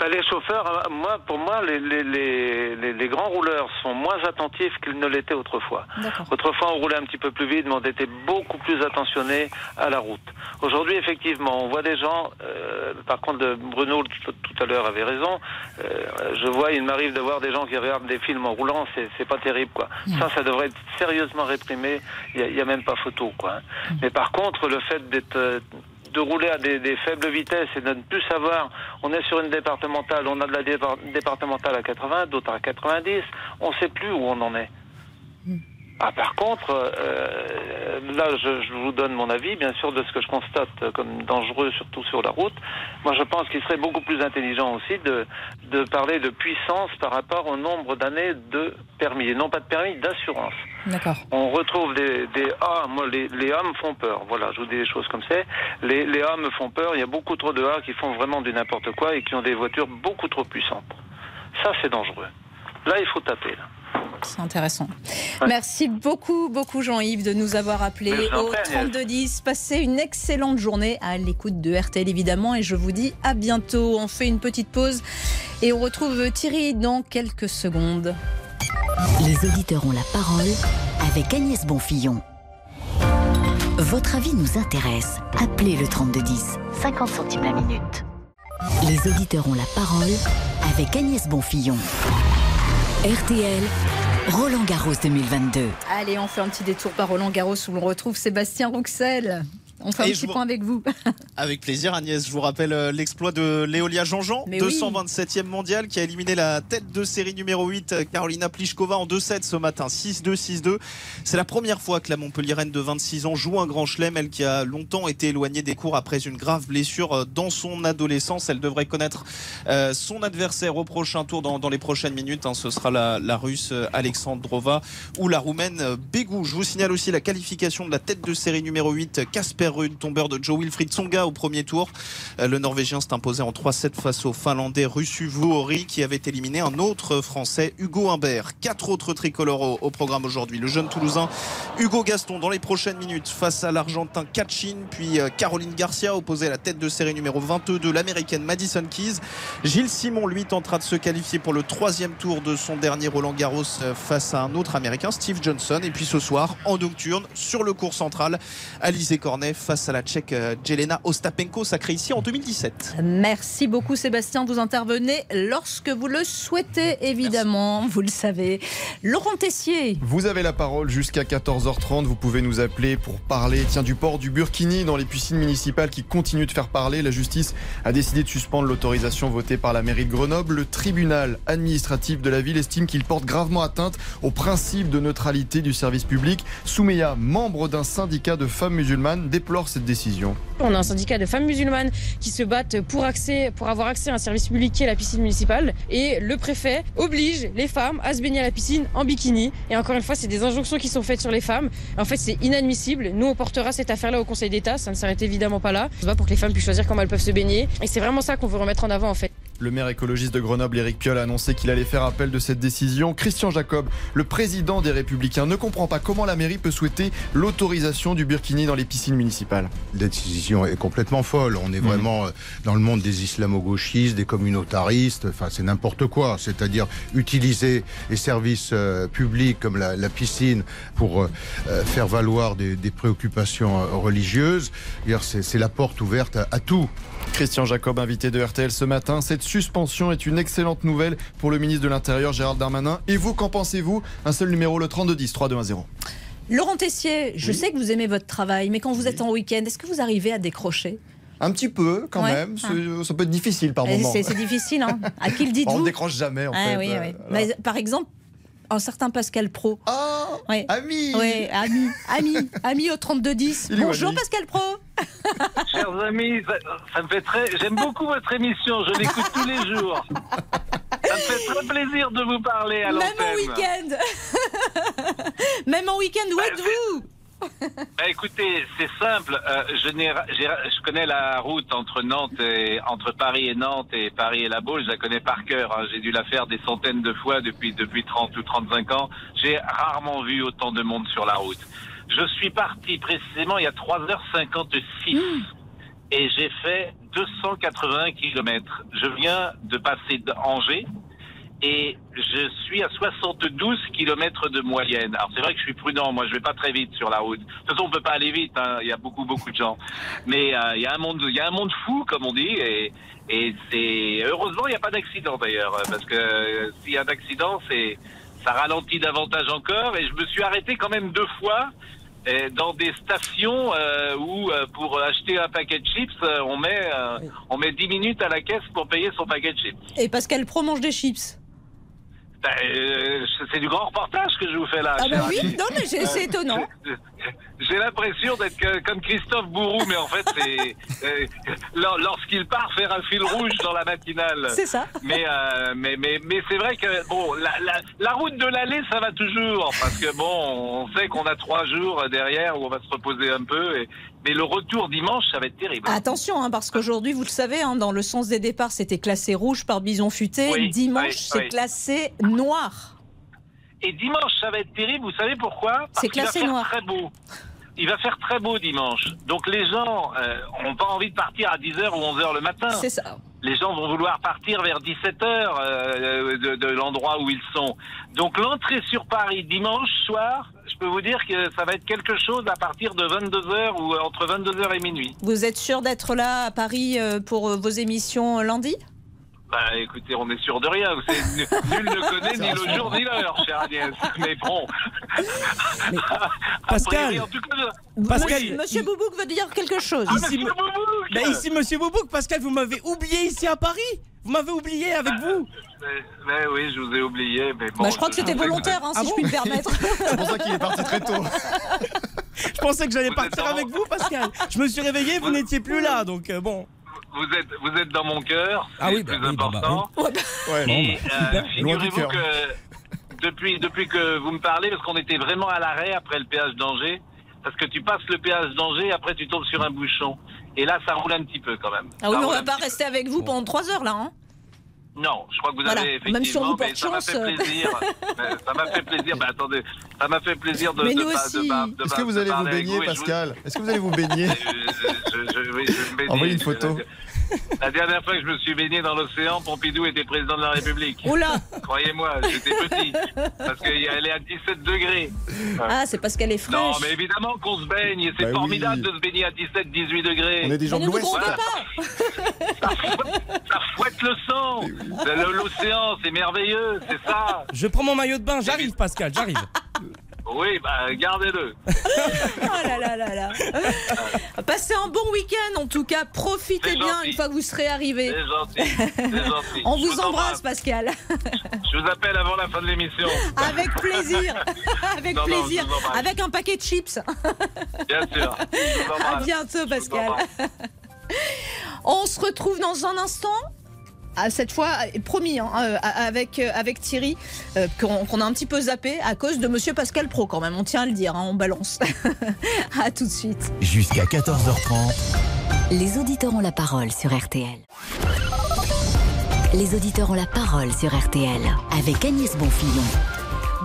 Speaker 14: Ben, les chauffeurs, euh, moi, pour moi, les, les, les, les- les grands rouleurs sont moins attentifs qu'ils ne l'étaient autrefois. Autrefois, on roulait un petit peu plus vite, mais on était beaucoup plus attentionnés à la route. Aujourd'hui, effectivement, on voit des gens. euh, par contre, de- Bruno tout, tout à l'heure avait raison. euh, je vois, il m'arrive de voir des gens qui regardent des films en roulant. C'est, c'est pas terrible, quoi. Ça, ça devrait être sérieusement réprimé. Il y a, a même pas photo, quoi. hein. Mais par contre, le fait d'être euh, de rouler à des, faibles vitesses et de ne plus savoir, on est sur une départementale, on a de la dépar- départementale à 80, d'autres à 90, on sait plus où on en est. Ah, par contre, euh, là, je, je vous donne mon avis, bien sûr, de ce que je constate comme dangereux, surtout sur la route. Moi, je pense qu'il serait beaucoup plus intelligent aussi de, de parler de puissance par rapport au nombre d'années de permis, et non pas de permis, d'assurance.
Speaker 3: D'accord.
Speaker 14: On retrouve des, des A, moi les, les A me font peur, voilà, je vous dis des choses comme ça. Les, les A me font peur, il y a beaucoup trop de A qui font vraiment du n'importe quoi et qui ont des voitures beaucoup trop puissantes. Ça c'est dangereux. Là il faut taper. Là.
Speaker 3: C'est intéressant. Merci beaucoup, beaucoup Jean-Yves de nous avoir appelés au
Speaker 14: prie, Agnès.
Speaker 3: 3210. Passez une excellente journée à l'écoute de RTL évidemment et je vous dis à bientôt. On fait une petite pause et on retrouve Thierry dans quelques secondes.
Speaker 2: Les auditeurs ont la parole avec Agnès Bonfillon. Votre avis nous intéresse. Appelez le 3210, 50 centimes la minute. Les auditeurs ont la parole avec Agnès Bonfillon. RTL, Roland Garros 2022.
Speaker 3: Allez, on fait un petit détour par Roland Garros où l'on retrouve Sébastien Rouxel. On fait un
Speaker 4: Et
Speaker 3: petit
Speaker 4: je vous-
Speaker 3: point avec vous.
Speaker 4: Avec plaisir, Agnès. Je vous rappelle euh, l'exploit de Léolia Jean-Jean,
Speaker 3: Mais oui.
Speaker 4: 227e mondial, qui a éliminé la tête de série numéro 8, euh, Carolina Pliskova, en 2-7 ce matin. 6-2, 6-2. C'est la première fois que la Montpelliéraine de 26 ans joue un grand chelem. Elle qui a longtemps été éloignée des cours après une grave blessure euh, dans son adolescence. Elle devrait connaître son adversaire au prochain tour dans, les prochaines minutes. hein. Ce sera la, la russe Alexandrova ou la roumaine Bégou. Je vous signale aussi la qualification de la tête de série numéro 8, Casper Ruud, tombeur de Joe Wilfried Tsonga au premier tour. Euh, Le Norvégien s'est imposé en 3-7 face au Finlandais Russu Vuori qui avait éliminé un autre Français, Hugo Humbert. Quatre autres tricolores au, au programme aujourd'hui. Le jeune Toulousain Hugo Gaston dans les prochaines minutes face à l'Argentin Kachin, puis euh, Caroline Garcia opposée à la tête de série numéro 22 de l'Américaine Madison Keys. Gilles Simon, lui, tentera de se qualifier pour le troisième tour de son dernier Roland Garros euh, face à un autre Américain, Steve Johnson. Et puis ce soir, en nocturne, sur le cours central, Alizé Cornet face à la Tchèque euh, Jelena Ostapenko, sacrée ici en 2017.
Speaker 3: Merci beaucoup Sébastien, vous intervenez lorsque vous le souhaitez évidemment, vous le savez. Laurent Tessier.
Speaker 7: Vous avez la parole jusqu'à 14h30. Vous pouvez nous appeler pour parler tiens, du port du Burkini dans les piscines municipales qui continuent de faire parler. La justice a décidé de suspendre l'autorisation votée par la mairie de Grenoble. Le tribunal administratif de la ville estime qu'il porte gravement atteinte au principe de neutralité du service public. Soumeya, membre d'un syndicat de femmes musulmanes,
Speaker 15: On a un syndicat de femmes musulmanes qui se battent pour, pour avoir accès à un service public qui est la piscine municipale. Et le préfet oblige les femmes à se baigner à la piscine en bikini. Et encore une fois, c'est des injonctions qui sont faites sur les femmes. En fait, c'est inadmissible. Nous, on portera cette affaire-là au Conseil d'État. Ça ne s'arrête évidemment pas là. On se bat pour que les femmes puissent choisir comment elles peuvent se baigner. Et c'est vraiment ça qu'on veut remettre en avant, en fait.
Speaker 7: Le maire écologiste de Grenoble, Éric Piolle, a annoncé qu'il allait faire appel de cette décision. Christian Jacob, le président des Républicains, ne comprend pas comment la mairie peut souhaiter l'autorisation du burkini dans les piscines municipales.
Speaker 16: La décision est complètement folle. On est vraiment euh, dans le monde des islamo-gauchistes, des communautaristes. Enfin, c'est n'importe quoi. C'est-à-dire utiliser les services euh, publics comme la, la piscine pour euh, faire valoir des, des préoccupations religieuses. C'est c'est la porte ouverte à, à tout.
Speaker 7: Christian Jacob, invité de RTL ce matin. Cette suspension est une excellente nouvelle pour le ministre de l'Intérieur, Gérald Darmanin. Et vous, qu'en pensez-vous? Un seul numéro, le 3210, 3210.
Speaker 3: Laurent Tessier, je sais que vous aimez votre travail, mais quand vous êtes en week-end, est-ce que vous arrivez à décrocher?
Speaker 7: Un petit peu, quand
Speaker 3: Ouais.
Speaker 7: même. C'est- Ça peut être difficile par
Speaker 3: Eh,
Speaker 7: moment.
Speaker 3: C'est difficile, hein À qui le
Speaker 7: On
Speaker 3: dites-vous?
Speaker 7: ne décroche jamais, en
Speaker 3: Ah
Speaker 7: fait.
Speaker 3: oui,
Speaker 7: Euh.
Speaker 3: Mais, par exemple, un certain Pascal Pro.
Speaker 7: Oh
Speaker 3: ouais.
Speaker 7: Ami
Speaker 3: Oui, ami, ami, ami au 3210.
Speaker 17: Il est où,
Speaker 3: Bonjour Pascal Pro
Speaker 17: Chers amis, ça, ça me fait très. J'aime beaucoup votre émission, je l'écoute tous les jours. Ça me fait très plaisir de vous parler à
Speaker 3: Même en week-end Même en week-end, où êtes-vous?
Speaker 17: Bah, écoutez, c'est simple. euh, je, je connais la route entre Nantes et entre Paris et Nantes et Paris et La Baule. Je la connais par cœur. hein. J'ai dû la faire des centaines de fois depuis depuis 30 ou 35 ans. J'ai rarement vu autant de monde sur la route. Je suis parti précisément il y a 3h56 et j'ai fait 280 kilomètres. Je viens de passer d'Angers et je suis à 72 kilomètres de moyenne. Alors c'est vrai que je suis prudent, moi je vais pas très vite sur la route. De toute façon on peut pas aller vite, hein. il y a beaucoup beaucoup de gens. Mais euh, il y a un monde, il y a un monde fou comme on dit et, et c'est heureusement il n'y a pas d'accident d'ailleurs parce que euh, s'il y a d'accident c'est ça ralentit davantage encore et je me suis arrêté quand même deux fois euh, dans des stations euh, où euh, pour acheter un paquet de chips euh, on met euh, on met 10 minutes à la caisse pour payer son paquet de chips.
Speaker 3: Et Pascal Pro mange des chips.
Speaker 17: Ben, euh, c'est du grand reportage que je vous fais là.
Speaker 3: Ah
Speaker 17: cher
Speaker 3: oui, non, mais c'est- étonnant.
Speaker 17: J'ai l'impression d'être comme Christophe Bourou, mais en fait, c'est euh, lor- lorsqu'il part faire un fil rouge dans la matinale.
Speaker 3: C'est ça.
Speaker 17: Mais euh, mais mais mais c'est vrai que bon, la, la, la route de l'allée, ça va toujours parce que bon, on sait qu'on a trois jours derrière où on va se reposer un peu. Et, mais le retour dimanche, ça va être terrible.
Speaker 3: Attention, hein, parce qu'aujourd'hui, vous le savez, hein, dans le sens des départs, c'était classé rouge par Bison Futé.
Speaker 17: Oui,
Speaker 3: Dimanche,
Speaker 17: oui,
Speaker 3: c'est
Speaker 17: oui.
Speaker 3: classé noir.
Speaker 17: Et dimanche, ça va être terrible. Vous savez pourquoi?
Speaker 3: C'est
Speaker 17: qu'il va
Speaker 3: classé
Speaker 17: faire
Speaker 3: noir.
Speaker 17: très beau. Il va faire très beau dimanche. Donc les gens n'ont pas envie de partir à 10h ou 11h le matin.
Speaker 3: C'est ça.
Speaker 17: Les gens vont vouloir partir vers 17h de, de l'endroit où ils sont. Donc l'entrée sur Paris dimanche soir, peux vous dire que ça va être quelque chose à partir de 22h ou entre 22h et minuit.
Speaker 3: Vous êtes sûr d'être là à Paris euh, pour euh, vos émissions euh, lundi?
Speaker 17: Bah écoutez, on est sûr de rien. Vous savez, nul ne connaît ni le jour ni l'heure, cher Agnès. Mais bon.
Speaker 18: Pascal.
Speaker 17: priori, en tout cas, je-
Speaker 18: Pascal,
Speaker 17: Oui.
Speaker 3: Monsieur Boubouk veut dire quelque chose.
Speaker 18: Ici, me- Bah, ici, monsieur Boubouk, Pascal, vous m'avez oublié ici à Paris Vous m'avez oublié avec vous
Speaker 17: Mais, mais oui, je vous ai oublié. Mais bon,
Speaker 3: Bah, je crois que c'était volontaire, hein,
Speaker 18: Ah
Speaker 3: si
Speaker 18: bon
Speaker 3: je puis me permettre.
Speaker 7: C'est pour ça qu'il est parti très tôt.
Speaker 18: Je pensais que j'allais partir avec vous, Pascal. Je me suis réveillé, vous n'étiez plus là, donc euh, bon.
Speaker 17: Vous êtes, vous êtes dans mon cœur.
Speaker 18: Ah
Speaker 17: c'est
Speaker 18: oui,
Speaker 17: le
Speaker 18: bah
Speaker 17: plus
Speaker 18: oui, bah, bah,
Speaker 17: important.
Speaker 7: Ouais,
Speaker 17: Et
Speaker 18: bah,
Speaker 17: euh, figurez-vous que depuis, depuis que vous me parlez, parce qu'on était vraiment à l'arrêt après le péage d'Angers, parce que tu passes le péage d'Angers, après tu tombes sur un bouchon. Et là, ça roule un petit peu quand même.
Speaker 3: Ah oui, mais on va pas rester avec vous pendant trois heures là. Hein.
Speaker 17: Non, je crois que vous
Speaker 3: Voilà.
Speaker 17: avez
Speaker 3: Même si on
Speaker 17: effectivement,
Speaker 3: vous
Speaker 17: mais
Speaker 3: porte
Speaker 17: ça m'a
Speaker 3: chance,
Speaker 17: fait
Speaker 3: euh.
Speaker 17: plaisir. Euh, ça m'a fait plaisir. Mais attendez, ça m'a fait plaisir de.
Speaker 3: Mais nous aussi.
Speaker 17: de pas- de
Speaker 7: Est-ce que vous allez vous baigner,
Speaker 17: vous-
Speaker 7: Pascal? Est-ce que vous allez vous baigner?
Speaker 17: Euh, je- je- oui, je me baignais.
Speaker 7: Envoyez une photo.
Speaker 17: La dernière fois que je me suis baigné dans l'océan, Pompidou était président de la République.
Speaker 3: Oula
Speaker 17: Croyez-moi, j'étais petit. Parce qu'elle est à 17 degrés.
Speaker 3: Ah, c'est parce qu'elle est fraîche.
Speaker 17: Non, mais évidemment qu'on se baigne. et C'est
Speaker 7: Bah
Speaker 17: formidable
Speaker 7: oui.
Speaker 17: de se baigner à 17-18 degrés.
Speaker 7: On est des gens
Speaker 3: Mais
Speaker 7: de l'Ouest.
Speaker 3: pas
Speaker 17: Ça fouette, ça fouette le sang. L'océan, c'est merveilleux, c'est ça.
Speaker 18: Je prends mon maillot de bain, j'arrive, Pascal, j'arrive.
Speaker 17: Oui, bah gardez-le.
Speaker 3: Oh là là là là. Passez un bon week-end en tout cas. Profitez bien
Speaker 17: gentil.
Speaker 3: une fois que vous serez arrivé.
Speaker 17: C'est gentil.
Speaker 3: On
Speaker 17: Je
Speaker 3: vous embrasse, Pascal.
Speaker 17: Je vous appelle avant la fin de l'émission.
Speaker 3: Avec plaisir. Avec
Speaker 17: Non,
Speaker 3: plaisir. Avec un paquet de chips.
Speaker 17: Bien sûr.
Speaker 3: À bientôt, Pascal. On se retrouve dans un instant. Cette fois, promis, hein, euh, avec, euh, avec Thierry, euh, qu'on qu'on a un petit peu zappé à cause de Monsieur Pascal Pro quand même. On tient à le dire, hein, on balance. à tout de suite.
Speaker 1: Jusqu'à 14h30.
Speaker 2: Les auditeurs ont la parole sur RTL. Les auditeurs ont la parole sur RTL avec Agnès Bonfillon.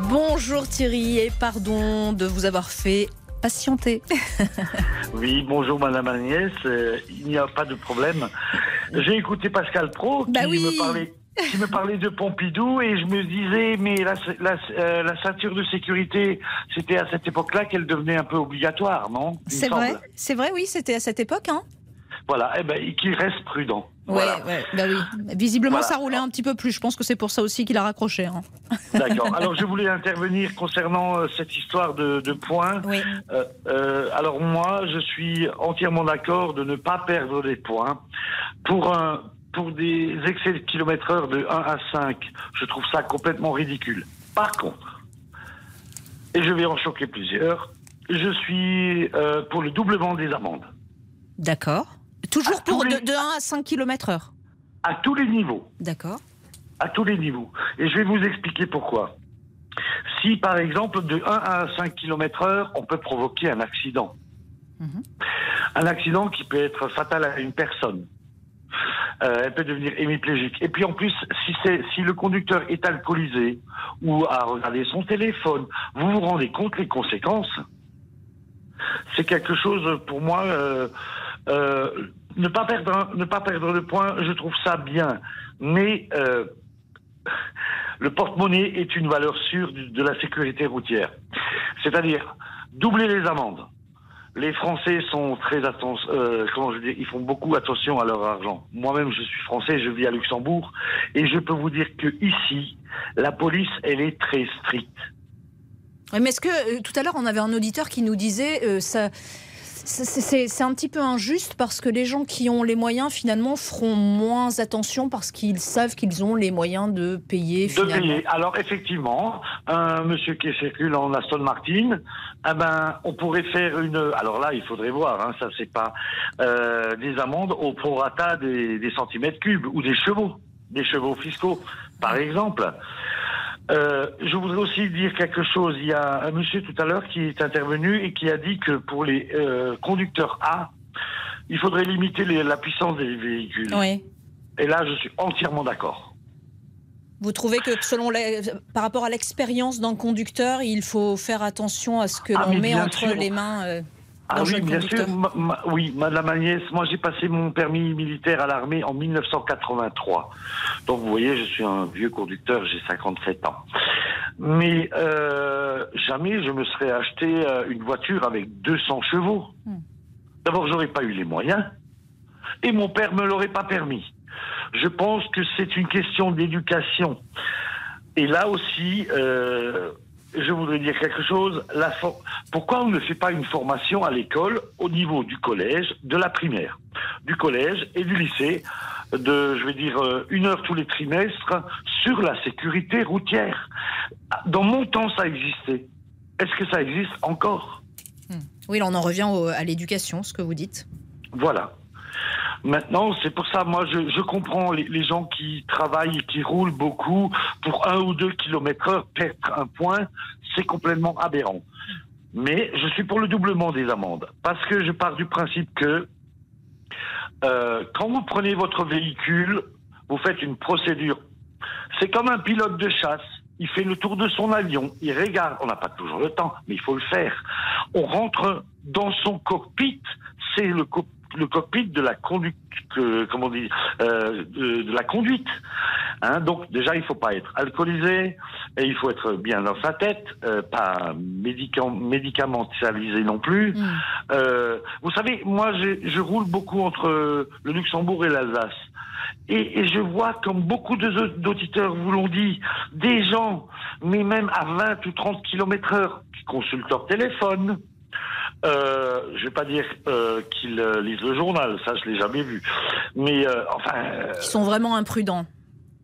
Speaker 3: Bonjour Thierry et pardon de vous avoir fait patienter.
Speaker 19: Oui, bonjour Madame Agnès, euh, il n'y a pas de problème. J'ai écouté Pascal Pro qui,
Speaker 3: Bah oui.
Speaker 19: me parlait, qui me parlait de Pompidou et je me disais, mais la, la, euh, la ceinture de sécurité, c'était à cette époque-là qu'elle devenait un peu obligatoire, non?
Speaker 3: C'est vrai, c'est vrai, oui, c'était à cette époque. Hein
Speaker 19: Voilà, eh ben, qu'il reste prudent.
Speaker 3: ouais,
Speaker 19: Voilà.
Speaker 3: ouais, bah oui. Visiblement,
Speaker 19: Voilà.
Speaker 3: ça roulait un petit peu plus. Je pense que c'est pour ça aussi qu'il a raccroché. hein.
Speaker 19: D'accord. Alors, je voulais intervenir concernant euh, cette histoire de, de points.
Speaker 3: Oui.
Speaker 19: Euh, euh, alors, moi, je suis entièrement d'accord de ne pas perdre des points. Pour, un, pour des excès de kilomètre heure de 1 à 5, je trouve ça complètement ridicule. Par contre, et je vais en choquer plusieurs, je suis pour le doublement des amendes.
Speaker 3: D'accord. Toujours pour
Speaker 19: les-
Speaker 3: de, de 1 à 5 km heure.
Speaker 19: À tous les niveaux.
Speaker 3: D'accord.
Speaker 19: à tous les niveaux. Et je vais vous expliquer pourquoi. Si, par exemple, de 1 à 5 km heure, on peut provoquer un accident. Un accident qui peut être fatal à une personne. Euh, elle peut devenir hémiplégique. Et puis en plus, si, si le conducteur est alcoolisé ou a regardé son téléphone, vous vous rendez compte les conséquences C'est quelque chose pour moi. euh, euh, ne pas perdre, ne pas perdre le point, je trouve ça bien. Mais euh, le porte-monnaie est une valeur sûre de la sécurité routière. C'est-à-dire doubler les amendes. Les Français sont très attention, euh, comment je dis, ils font beaucoup attention à leur argent. Moi-même, je suis français, je vis à Luxembourg, et je peux vous dire que ici, la police, elle est très stricte.
Speaker 3: Mais est-ce que tout à l'heure on avait un auditeur qui nous disait ça c'est- un petit peu injuste parce que les gens qui ont les moyens finalement feront moins attention parce qu'ils savent qu'ils ont les moyens de payer
Speaker 19: de payer. Alors effectivement, un monsieur qui circule en Aston Martin, eh ben, on pourrait faire une. Alors là, il faudrait voir. Hein, ça, c'est pas euh, des amendes au prorata des, des centimètres cubes ou des chevaux, des chevaux fiscaux, par exemple. Euh, je voudrais aussi dire quelque chose. Il y a un monsieur tout à l'heure qui est intervenu et qui a dit que pour les euh, conducteurs A, il faudrait limiter les- la puissance des véhicules.
Speaker 3: Oui.
Speaker 19: Et là, je suis entièrement d'accord.
Speaker 3: Vous trouvez que selon les- par rapport à l'expérience d'un conducteur, il faut faire attention à ce que
Speaker 19: Ah,
Speaker 3: l'on met entre
Speaker 19: sûr.
Speaker 3: les mains euh,
Speaker 19: Ah oui, bien sûr. Ma- ma- oui, Madame Agnès, moi j'ai passé mon permis militaire à l'armée en 1983. Donc vous voyez, je suis un vieux conducteur, j'ai 57 ans. Mais euh, jamais je me serais acheté euh, une voiture avec 200 chevaux. D'abord, j'aurais pas eu les moyens. Et mon père me l'aurait pas permis. je pense que c'est une question d'éducation. Et là aussi, euh, je voudrais dire quelque chose. La for- Pourquoi on ne fait pas une formation à l'école au niveau du collège, de la primaire, du collège et du lycée, de, je vais dire, euh, une heure tous les trimestres sur la sécurité routière Dans mon temps, ça existait. Est-ce que ça existe encore?
Speaker 3: Oui, là, on en revient au- à l'éducation, ce que vous dites.
Speaker 19: Voilà. Maintenant, c'est pour ça, moi, je, comprends les, gens qui travaillent qui roulent beaucoup pour un ou deux kilomètres heure perdre un point, c'est complètement aberrant. Mais je suis pour le doublement des amendes parce que je pars du principe que euh, quand vous prenez votre véhicule, vous faites une procédure. C'est comme un pilote de chasse. Il fait le tour de son avion, il regarde. On n'a pas toujours le temps, mais il faut le faire. On rentre dans son cockpit. C'est le, co- le cockpit de la conduite, comment dit, euh, de, de la conduite. Hein, donc déjà, il faut pas être alcoolisé et il faut être bien dans sa tête, euh, pas médicam- médicamentalisé non plus. Euh, vous savez, moi, je roule beaucoup entre le Luxembourg et l'Alsace. Et, et je vois, comme beaucoup d'auditeurs vous l'ont dit, des gens, mais même à 20 ou 30 kilomètres heure, qui consultent leur téléphone. Euh, je vais pas dire euh, qu'ils euh, lisent le journal, ça je l'ai jamais vu. Mais euh, enfin,
Speaker 3: Qui sont vraiment imprudents.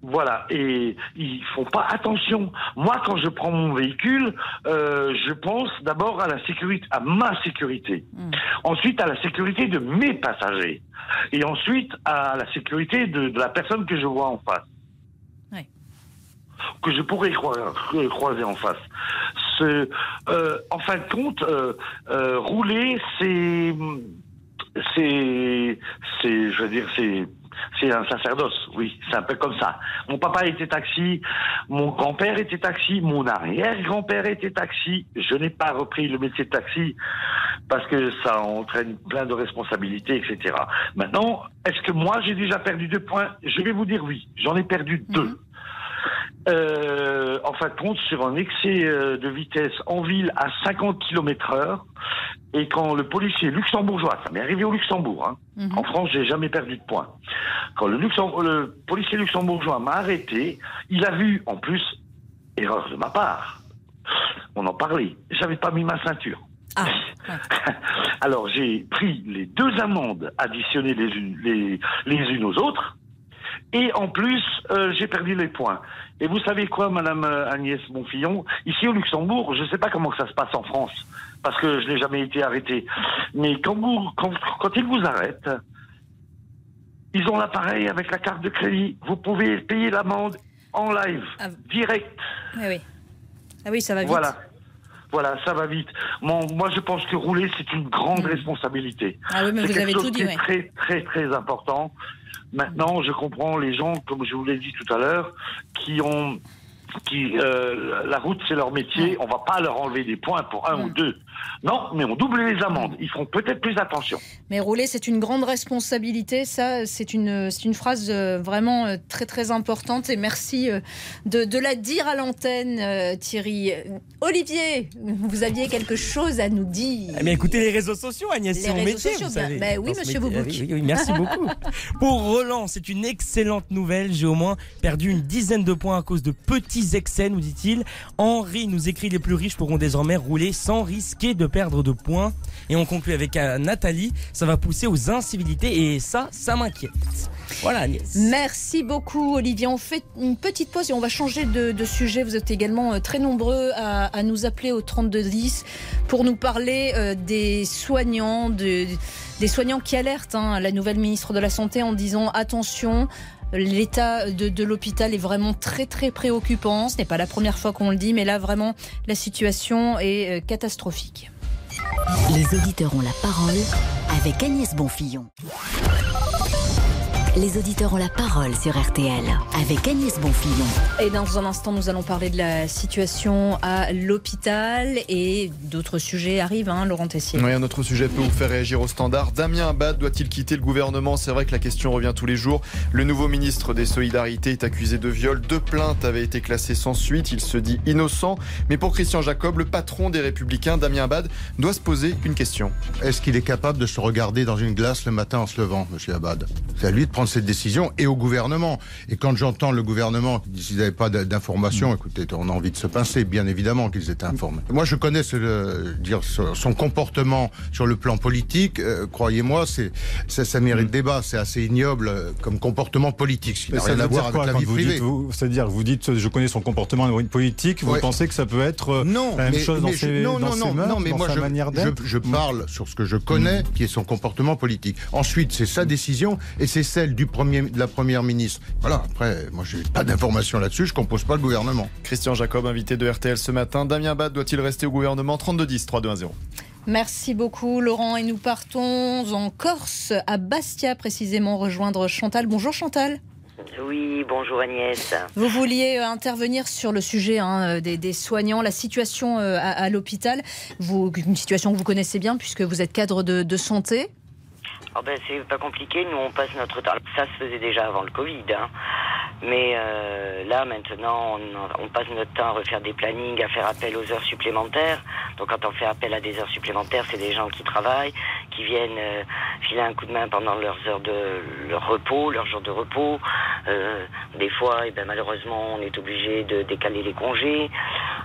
Speaker 19: voilà, et ils font pas attention. Moi, quand je prends mon véhicule, euh, je pense d'abord à la sécurité, à ma sécurité. Ensuite, à la sécurité de mes passagers. Et ensuite, à la sécurité de, de la personne que je vois en face. Que je pourrais euh, croiser en face. Ce, euh, en fin de compte, euh, euh, rouler, c'est, c'est, c'est, je veux dire, c'est, c'est un sacerdoce, oui, c'est un peu comme ça. Mon papa était taxi, mon grand-père était taxi, mon arrière-grand-père était taxi. Je n'ai pas repris le métier de taxi parce que ça entraîne plein de responsabilités, etc. Maintenant, est-ce que moi j'ai déjà perdu deux points? Je vais vous dire oui, j'en ai perdu deux. Euh, en fin de compte, sur un excès euh, de vitesse en ville à 50 km heure, et quand le policier luxembourgeois, ça m'est arrivé au Luxembourg, hein, en France, j'ai jamais perdu de points. Quand le, policier luxembourgeois m'a arrêté, il a vu, en plus, erreur de ma part, on en parlait, j'avais pas mis ma ceinture. Alors j'ai pris les deux amendes additionnées les unes, les, les unes aux autres, et en plus, euh, j'ai perdu les points. Et vous savez quoi, Madame euh, Agnès Bonfillon? Ici au Luxembourg, je ne sais pas comment ça se passe en France, parce que je n'ai jamais été arrêté. Mais quand, vous, quand, quand ils vous arrêtent, ils ont l'appareil avec la carte de crédit. Vous pouvez payer l'amende en live, direct.
Speaker 3: Ah oui. Ah oui, ça va vite.
Speaker 19: Voilà. Voilà, ça va vite. Mon- moi, je pense que rouler, c'est une grande responsabilité.
Speaker 3: Ah oui, mais
Speaker 19: C'est
Speaker 3: vous avez
Speaker 19: chose
Speaker 3: tout dit,
Speaker 19: qui est
Speaker 3: ouais.
Speaker 19: très, très, très important. Maintenant, je comprends les gens, comme je vous l'ai dit tout à l'heure, qui ont, qui, euh, la route, c'est leur métier. On va pas leur enlever des points pour un ou deux. Non, mais on double les amendes. Ils feront peut-être plus attention.
Speaker 3: Mais rouler, c'est une grande responsabilité. Ça, c'est une, c'est une phrase euh, vraiment euh, très très importante. Et merci euh, de, de la dire à l'antenne, Thierry. Olivier, vous aviez quelque chose à nous dire.
Speaker 18: Eh bien, écoutez les réseaux sociaux, Agnès, c'est métier,
Speaker 3: sociaux,
Speaker 18: vous
Speaker 3: bien-
Speaker 18: savez.
Speaker 3: bah oui,
Speaker 18: Dans ce
Speaker 3: monsieur
Speaker 18: métier.
Speaker 3: Boubouk.
Speaker 18: Oui, oui, oui, merci beaucoup. Pour Roland, c'est une excellente nouvelle. J'ai au moins perdu une dizaine de points à cause de petits excès, nous dit-il. Henri nous écrit les plus riches pourront désormais rouler sans risquer de perdre de points. Et on conclut avec euh, Nathalie, ça va pousser aux incivilités et ça, ça m'inquiète. Voilà Agnès.
Speaker 3: Merci beaucoup Olivier. On fait une petite pause et on va changer de, sujet. Vous êtes également euh, très nombreux à, nous appeler au 3210 pour nous parler euh, des soignants, de- des soignants qui alertent hein, la nouvelle ministre de la Santé en disant attention. L'état de, l'hôpital est vraiment très très préoccupant. Ce n'est pas la première fois qu'on le dit, mais là vraiment la situation est euh, catastrophique.
Speaker 2: Les auditeurs ont la parole avec Agnès Bonfillon. Les auditeurs ont la parole sur RTL avec Agnès Bonfillon.
Speaker 3: Et dans un instant, nous allons parler de la situation à l'hôpital et d'autres sujets arrivent, hein, Laurent Tessier.
Speaker 7: Oui, un autre sujet peut vous faire réagir au standard. Damien Abad doit-il quitter le gouvernement? C'est vrai que la question revient tous les jours. Le nouveau ministre des Solidarités est accusé de viol. Deux plaintes avaient été classées sans suite. Il se dit innocent. Mais pour Christian Jacob, le patron des Républicains, Damien Abad, doit se poser une question.
Speaker 16: Est-ce qu'il est capable de se regarder dans une glace le matin en se levant, monsieur Abad? C'est à lui de prendre prendre cette décision et au gouvernement. Et quand j'entends le gouvernement qui dit qu'ils n'avaient pas d'informations, écoutez, on a envie de se pincer, bien évidemment qu'ils étaient informés. Moi, je connais ce, dire, son comportement sur le plan politique. Euh, croyez-moi, ça, ça mérite débat. C'est assez ignoble euh, comme comportement politique, qui n'a rien à voir avec la vie privée.
Speaker 20: C'est-à-dire, vous dites, je connais son comportement politique. Vous pensez que ça peut être
Speaker 16: non,
Speaker 20: la même
Speaker 16: mais,
Speaker 20: chose dans
Speaker 16: mais
Speaker 20: ses,
Speaker 16: non,
Speaker 20: dans
Speaker 16: non,
Speaker 20: ses
Speaker 16: non,
Speaker 20: mœurs,
Speaker 16: non, mais
Speaker 20: dans
Speaker 16: moi
Speaker 20: sa
Speaker 16: je,
Speaker 20: manière
Speaker 16: je, je parle sur ce que je connais, qui est son comportement politique. Ensuite, c'est sa décision et c'est celle du premier, de la première ministre. Voilà. Après, moi, j'ai pas d'informations là-dessus. Je compose pas le gouvernement.
Speaker 7: Christian Jacob, invité de RTL ce matin. Damien Bad doit-il rester au gouvernement? 32-10, 3-2-1-0.
Speaker 3: Merci beaucoup Laurent et nous partons en Corse, à Bastia précisément, rejoindre Chantal. Bonjour Chantal.
Speaker 21: Oui, bonjour Agnès.
Speaker 3: Vous vouliez euh, intervenir sur le sujet hein, des, des, soignants, la situation euh, à, à l'hôpital, une situation que vous connaissez bien puisque vous êtes cadre de, de santé.
Speaker 21: Oh ben, c'est pas compliqué, nous on passe notre temps. Ça se faisait déjà avant le Covid, hein. mais euh, là maintenant on, on, passe notre temps à refaire des plannings, à faire appel aux heures supplémentaires. Donc quand on fait appel à des heures supplémentaires, c'est des gens qui travaillent, qui viennent euh, filer un coup de main pendant leurs heures de leur repos, leurs jours de repos. Euh, des fois, et eh ben, malheureusement, on est obligé de décaler les congés.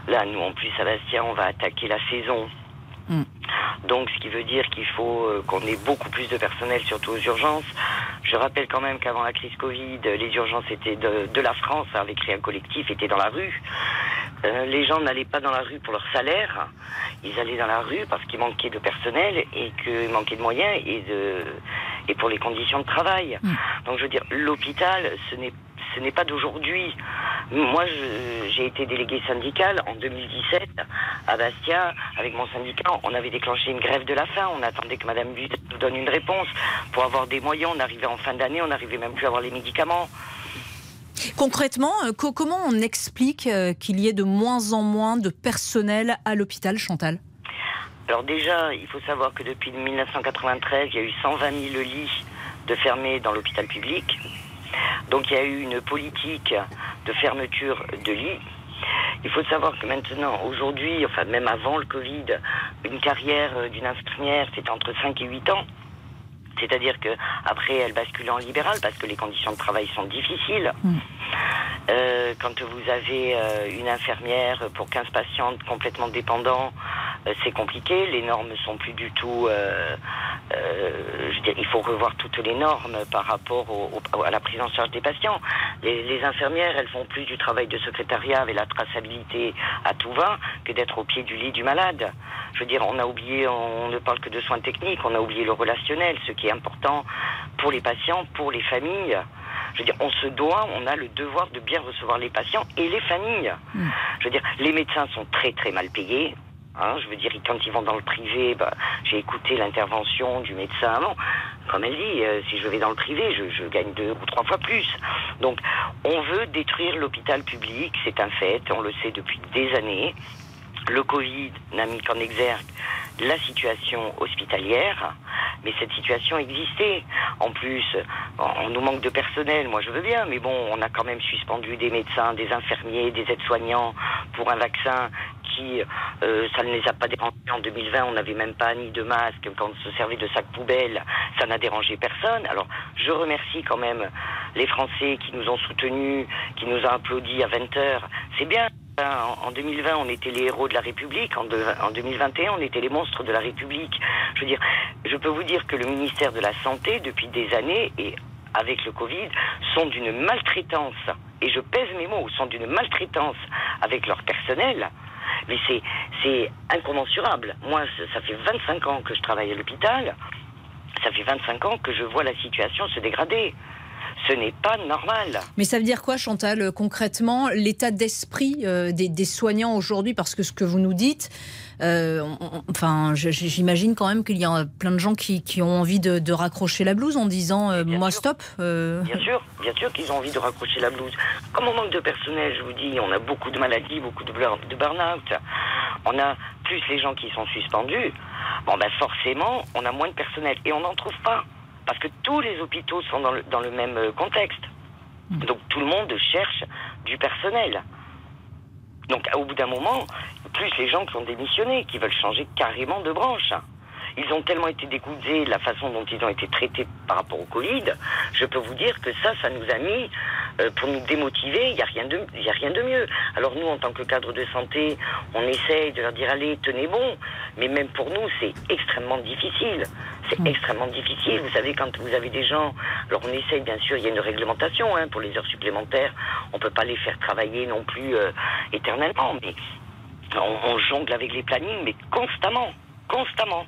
Speaker 21: Là, nous en plus à Bastia, on va attaquer la saison. Mm. Donc, ce qui veut dire qu'il faut euh, qu'on ait beaucoup plus de personnel, surtout aux urgences. Je rappelle quand même qu'avant la crise Covid, les urgences étaient de, de la France, avec rien collectif, étaient dans la rue. Euh, les gens n'allaient pas dans la rue pour leur salaire, ils allaient dans la rue parce qu'il manquait de personnel et qu'il manquait de moyens et, de, et pour les conditions de travail. Mm. Donc, je veux dire, l'hôpital, ce n'est ce n'est pas d'aujourd'hui. Moi, j'ai été délégué syndical en 2017 à Bastia. Avec mon syndicat, on avait déclenché une grève de la faim. On attendait que Madame Butte nous donne une réponse. Pour avoir des moyens, on arrivait en fin d'année, on n'arrivait même plus à avoir les médicaments.
Speaker 3: Concrètement, euh, comment on explique euh, qu'il y ait de moins en moins de personnel à l'hôpital, Chantal?
Speaker 21: Alors déjà, il faut savoir que depuis 1993, il y a eu 120 000 lits de fermés dans l'hôpital public. Donc il y a eu une politique de fermeture de lits. Il faut savoir que maintenant, aujourd'hui, enfin même avant le Covid, une carrière d'une infirmière, c'était entre 5 et 8 ans. C'est-à-dire que après, elle bascule en libéral parce que les conditions de travail sont difficiles. Mmh. Euh, quand vous avez euh, une infirmière pour 15 patients complètement dépendants, euh, c'est compliqué. Les normes sont plus du tout. Euh, euh, je veux dire, il faut revoir toutes les normes par rapport au, au, à la prise en charge des patients. Les, les, infirmières, elles font plus du travail de secrétariat avec la traçabilité à tout va que d'être au pied du lit du malade. Je veux dire, on a oublié, on ne parle que de soins techniques, on a oublié le relationnel, ce qui est important pour les patients, pour les familles. Je veux dire, on se doit, on a le devoir de bien recevoir les patients et les familles. Mmh. Je veux dire, les médecins sont très très mal payés. Hein, je veux dire, quand ils vont dans le privé, bah, j'ai écouté l'intervention du médecin. Comme elle dit, euh, si je vais dans le privé, je, gagne deux ou trois fois plus. Donc, on veut détruire l'hôpital public, c'est un fait, on le sait depuis des années. Le Covid n'a mis qu'en exergue la situation hospitalière, mais cette situation existait. En plus, on nous manque de personnel, moi je veux bien, mais bon, on a quand même suspendu des médecins, des infirmiers, des aides-soignants pour un vaccin qui, euh, ça ne les a pas dérangés. En 2020, on n'avait même pas ni de masque quand on se servait de sac poubelle. Ça n'a dérangé personne. Alors, je remercie quand même les Français qui nous ont soutenus, qui nous ont applaudi à 20 heures. C'est bien. En 2020, on était les héros de la République. En, de, en 2021, on était les monstres de la République. Je veux dire, je peux vous dire que le ministère de la Santé, depuis des années, et avec le Covid, sont d'une maltraitance, et je pèse mes mots, sont d'une maltraitance avec leur personnel. Mais c'est, c'est incommensurable. Moi, ça fait 25 ans que je travaille à l'hôpital. Ça fait 25 ans que je vois la situation se dégrader ce n'est pas normal.
Speaker 3: Mais ça veut dire quoi, Chantal, euh, concrètement, l'état d'esprit euh, des, des, soignants aujourd'hui? Parce que ce que vous nous dites, euh, on, enfin, j'imagine quand même qu'il y a plein de gens qui, qui ont envie de, de, raccrocher la blouse en disant euh, moi
Speaker 21: sûr.
Speaker 3: stop.
Speaker 21: Bien sûr, bien sûr qu'ils ont envie de raccrocher la blouse. Comme on manque de personnel, je vous dis, on a beaucoup de maladies, beaucoup de, de burn-out. On a plus les gens qui sont suspendus. Bon, ben forcément, on a moins de personnel et on n'en trouve pas. Parce que tous les hôpitaux sont dans le, dans le même contexte. Donc tout le monde cherche du personnel. Donc au bout d'un moment, plus les gens qui ont démissionné, qui veulent changer carrément de branche. ils ont tellement été dégoûtés de la façon dont ils ont été traités par rapport au Covid. Je peux vous dire que ça, ça nous a mis, euh, pour nous démotiver, il n'y a, rien de- y a rien de mieux. Alors nous, en tant que cadre de santé, on essaye de leur dire, allez, tenez bon. Mais même pour nous, c'est extrêmement difficile. C'est extrêmement difficile. Vous savez, quand vous avez des gens, alors on essaye, bien sûr, il y a une réglementation hein, pour les heures supplémentaires. On peut pas les faire travailler non plus euh, éternellement, mais on, on jongle avec les plannings, mais constamment, constamment.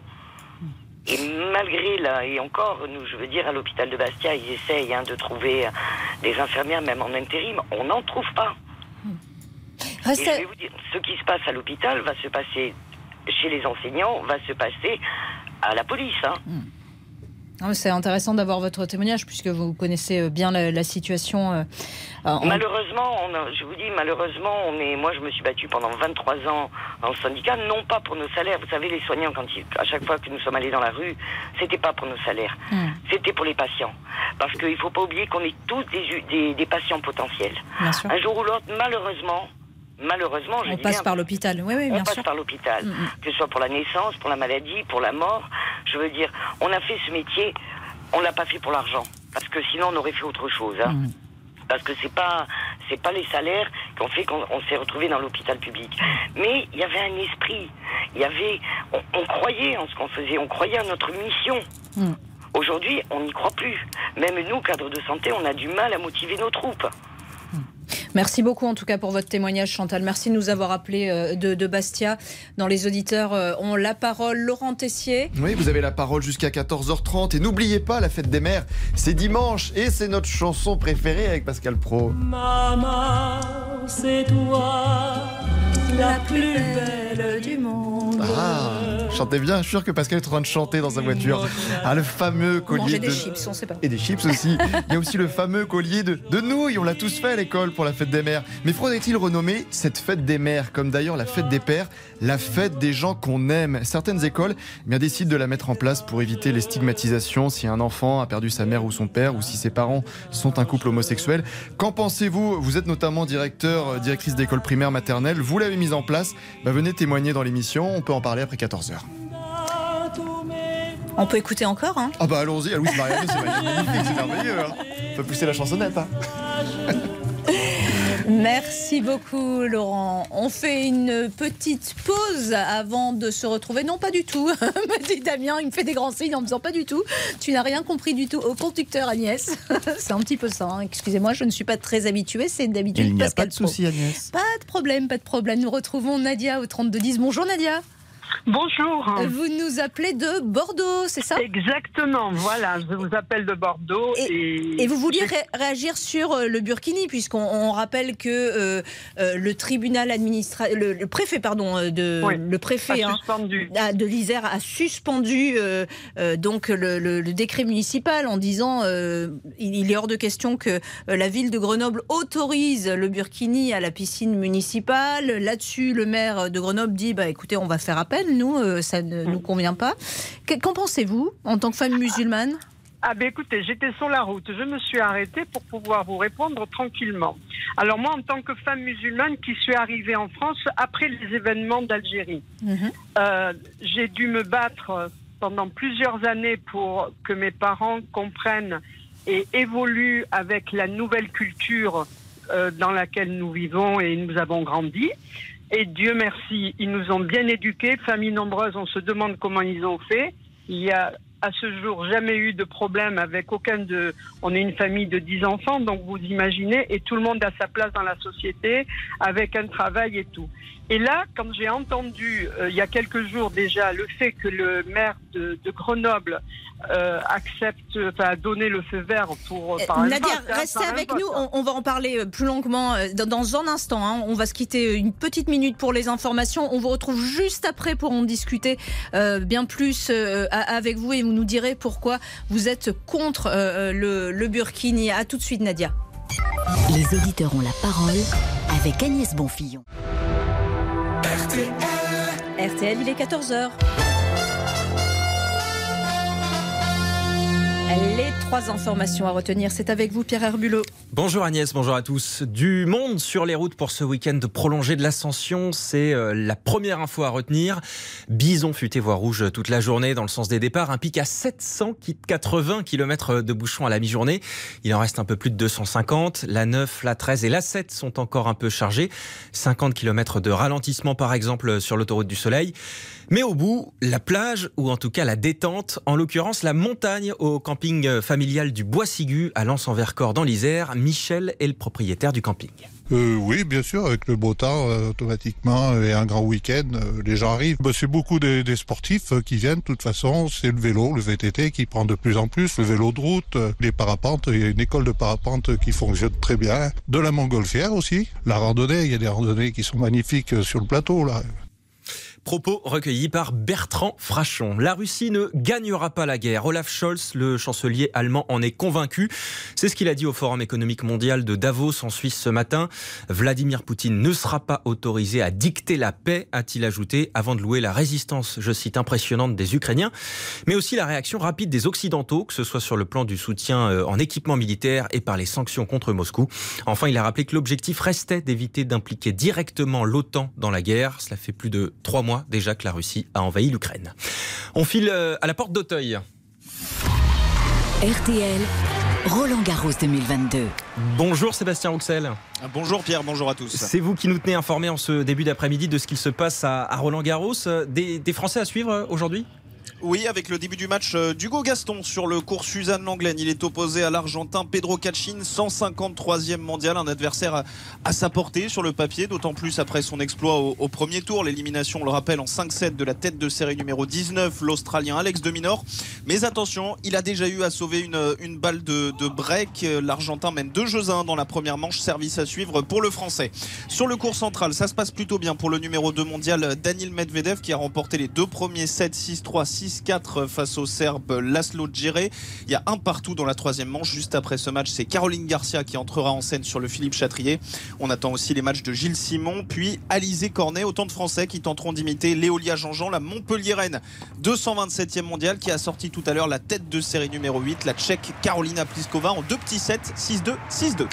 Speaker 21: Et malgré là, et encore, nous, je veux dire, à l'hôpital de Bastia, ils essayent hein, de trouver euh, des infirmières, même en intérim. On n'en trouve pas. Et je vais vous dire, ce qui se passe à l'hôpital va se passer chez les enseignants, va se passer à la police. Hein.
Speaker 3: C'est intéressant d'avoir votre témoignage puisque vous connaissez euh, bien la, la situation. euh, en-
Speaker 21: Malheureusement, on a- je vous dis, malheureusement, on est, moi je me suis battue pendant 23 ans en syndicat, non pas pour nos salaires. Vous savez, les soignants, quand ils, à chaque fois que nous sommes allés dans la rue, c'était pas pour nos salaires, c'était pour les patients. Parce qu'il faut pas oublier qu'on est tous des, u- des, des patients potentiels. Un jour ou l'autre, malheureusement, malheureusement, je
Speaker 3: On
Speaker 21: dis
Speaker 3: passe
Speaker 21: bien,
Speaker 3: par l'hôpital. Oui, oui,
Speaker 21: on
Speaker 3: bien
Speaker 21: passe
Speaker 3: sûr.
Speaker 21: par l'hôpital, que ce soit pour la naissance, pour la maladie, pour la mort. Je veux dire, on a fait ce métier, on l'a pas fait pour l'argent, parce que sinon on aurait fait autre chose. hein.
Speaker 3: Mm.
Speaker 21: Parce que c'est pas c'est pas les salaires qui ont fait qu'on on s'est retrouvé dans l'hôpital public. Mais il y avait un esprit, il y avait on, on croyait en ce qu'on faisait, on croyait à notre mission.
Speaker 3: Mm.
Speaker 21: Aujourd'hui, on n'y croit plus. Même nous, cadres de santé, on a du mal à motiver nos troupes.
Speaker 3: Merci beaucoup en tout cas pour votre témoignage Chantal. Merci de nous avoir appelé euh, de, de Bastia. Dans les auditeurs euh, ont la parole Laurent Tessier.
Speaker 7: Oui, vous avez la parole jusqu'à 14h30 et n'oubliez pas la fête des mères, c'est dimanche et c'est notre chanson préférée avec Pascal Pro.
Speaker 22: Maman, c'est toi, la plus belle du monde.
Speaker 7: Ah, chantez bien, je suis sûr que Pascal est en train de chanter dans sa voiture. Ah, le fameux collier
Speaker 3: Manger
Speaker 7: de...
Speaker 3: des chips, on sait pas.
Speaker 7: Et des chips aussi. Il y a aussi le fameux collier de, de nouilles. On l'a tous fait à l'école pour la fête des mères. Mais faudrait-il renommer cette fête des mères, comme d'ailleurs la fête des pères, la fête des gens qu'on aime Certaines écoles eh bien, décident de la mettre en place pour éviter les stigmatisations si un enfant a perdu sa mère ou son père ou si ses parents sont un couple homosexuel. Qu'en pensez-vous? Vous êtes notamment directeur, euh, directrice d'école primaire maternelle. Vous l'avez mise en place. Bah, venez témoigner dans l'émission. On peut en parler après 14h.
Speaker 3: On peut écouter encore hein?
Speaker 7: Ah bah allons-y, Louise Mariano, c'est magnifique, c'est merveilleux. Hein. On peut pousser la chansonnette. Hein.
Speaker 3: Merci beaucoup Laurent. On fait une petite pause avant de se retrouver. Non, pas du tout. Me dit Damien, il me fait des grands signes en me disant pas du tout. Tu n'as rien compris du tout au conducteur Agnès. C'est un petit peu ça. hein. Excusez-moi, je ne suis pas très habituée. C'est d'habitude Pascal
Speaker 7: pas de souci, Agnès.
Speaker 3: Pas de problème, pas de problème. Nous retrouvons Nadia au 3210. Bonjour Nadia.
Speaker 23: Bonjour.
Speaker 3: Vous nous appelez de Bordeaux, c'est ça?
Speaker 23: Exactement, voilà, je vous appelle de Bordeaux. Et,
Speaker 3: Et vous vouliez ré- réagir sur euh, le Burkini, puisqu'on on rappelle que euh, euh, le tribunal administratif, le, le préfet, pardon, de
Speaker 23: Oui,
Speaker 3: le préfet
Speaker 23: a
Speaker 3: hein, a- de l'Isère a suspendu euh, donc le, le- le décret municipal en disant il, il est hors de question que la ville de Grenoble autorise le Burkini à la piscine municipale. Là-dessus, le maire de Grenoble dit bah écoutez, on va faire appel, nous euh, ça ne
Speaker 23: Mm.
Speaker 3: nous convient pas. Que- Qu'en pensez-vous en tant que femme musulmane?
Speaker 23: Ah ben écoutez, j'étais sur la route, je me suis arrêtée pour pouvoir vous répondre tranquillement. Alors moi, en tant que femme musulmane qui suis arrivée en France après les événements d'Algérie, euh, j'ai dû me battre pendant plusieurs années pour que mes parents comprennent et évoluent avec la nouvelle culture euh, dans laquelle nous vivons et nous avons grandi. Et Dieu merci, ils nous ont bien éduqués, famille nombreuse, on se demande comment ils ont fait. Il y a à ce jour jamais eu de problème avec aucun de... On est une famille de 10 enfants, donc vous imaginez, et tout le monde a sa place dans la société, avec un travail et tout. Et là, quand j'ai entendu, euh, il y a quelques jours déjà, le fait que le maire de, de Grenoble euh, accepte, enfin, a donné le feu vert pour... euh, par
Speaker 3: Nadia,
Speaker 23: vote, hein,
Speaker 3: restez avec
Speaker 23: vote,
Speaker 3: nous.
Speaker 23: hein.
Speaker 3: On, on va en parler euh, plus longuement dans, dans un instant. hein. On va se quitter une petite minute pour les informations. On vous retrouve juste après pour en discuter euh, bien plus euh, avec vous et vous nous direz pourquoi vous êtes contre euh, le, le burkini. À tout de suite, Nadia.
Speaker 2: Les auditeurs ont la parole avec Agnès Bonfillon.
Speaker 3: RTL, il est 14h. Les trois informations à retenir, c'est avec vous Pierre Herbulot.
Speaker 24: Bonjour Agnès, bonjour à tous. Du monde sur les routes pour ce week-end prolongé de l'ascension, c'est euh, la première info à retenir. Bison futé voie rouge toute la journée dans le sens des départs, un pic à 780 km de bouchons à la mi-journée. Il en reste un peu plus de 250. La 9, la 13 et la 7 sont encore un peu chargées. 50 km de ralentissement par exemple sur l'autoroute du Soleil. Mais au bout, la plage, ou en tout cas la détente, en l'occurrence la montagne au camping familial du Bois-Sigu à Lens-en-Vercors dans l'Isère. Michel est le propriétaire du camping.
Speaker 25: Euh, oui, bien sûr, avec le beau temps, euh, automatiquement, euh, et un grand week-end, euh, les gens arrivent. Bah, c'est beaucoup des, sportifs euh, qui viennent, de toute façon, c'est le vélo, le VTT qui prend de plus en plus, le vélo de route, euh, les parapentes, il y a une école de parapente qui fonctionne très bien, de la montgolfière aussi, la randonnée, il y a des randonnées qui sont magnifiques euh, sur le plateau, là.
Speaker 24: Propos recueillis par Bertrand Frachon. La Russie ne gagnera pas la guerre. Olaf Scholz, le chancelier allemand, en est convaincu. C'est ce qu'il a dit au Forum économique mondial de Davos en Suisse ce matin. Vladimir Poutine ne sera pas autorisé à dicter la paix, a-t-il ajouté, avant de louer la résistance, je cite, impressionnante des Ukrainiens, mais aussi la réaction rapide des Occidentaux, que ce soit sur le plan du soutien euh, en équipement militaire et par les sanctions contre Moscou. Enfin, il a rappelé que l'objectif restait d'éviter d'impliquer directement l'OTAN dans la guerre. Cela fait plus de trois mois déjà que la Russie a envahi l'Ukraine? On file euh, à la porte d'Auteuil.
Speaker 2: RTL, Roland Garros 2022.
Speaker 24: Bonjour Sébastien Rouxel.
Speaker 4: Bonjour Pierre, bonjour à tous.
Speaker 24: C'est vous qui nous tenez informés en ce début d'après-midi de ce qu'il se passe à, Roland Garros. Des, des Français à suivre euh, aujourd'hui?
Speaker 4: Oui, avec le début du match euh, d'Hugo Gaston sur le cours Suzanne Langlaine. Il est opposé à l'Argentin Pedro Cachin, 153e mondial, un adversaire à, sa portée sur le papier, d'autant plus après son exploit au, premier tour. L'élimination, on le rappelle, en 5-7 de la tête de série numéro 19, l'Australien Alex de Minor. Mais attention, il a déjà eu à sauver une, balle de, break. L'Argentin mène 2 jeux à 1 dans la première manche, service à suivre pour le Français. Sur le cours central, ça se passe plutôt bien pour le numéro 2 mondial, Daniel Medvedev, qui a remporté les deux premiers 7 6-3, 6-4 face au Serbe Laszlo Djere. Il y a un partout dans la troisième manche. Juste après ce match, c'est Caroline Garcia qui entrera en scène sur le Philippe Chatrier. On attend aussi les matchs de Gilles Simon, puis Alizé Cornet, autant de Français qui tenteront d'imiter Léolia Jean-Jean, la Montpelliéraine 227e mondiale, qui a sorti tout à l'heure la tête de série numéro 8, la Tchèque Carolina Pliskova en deux petits sets, 6-2, 6-2.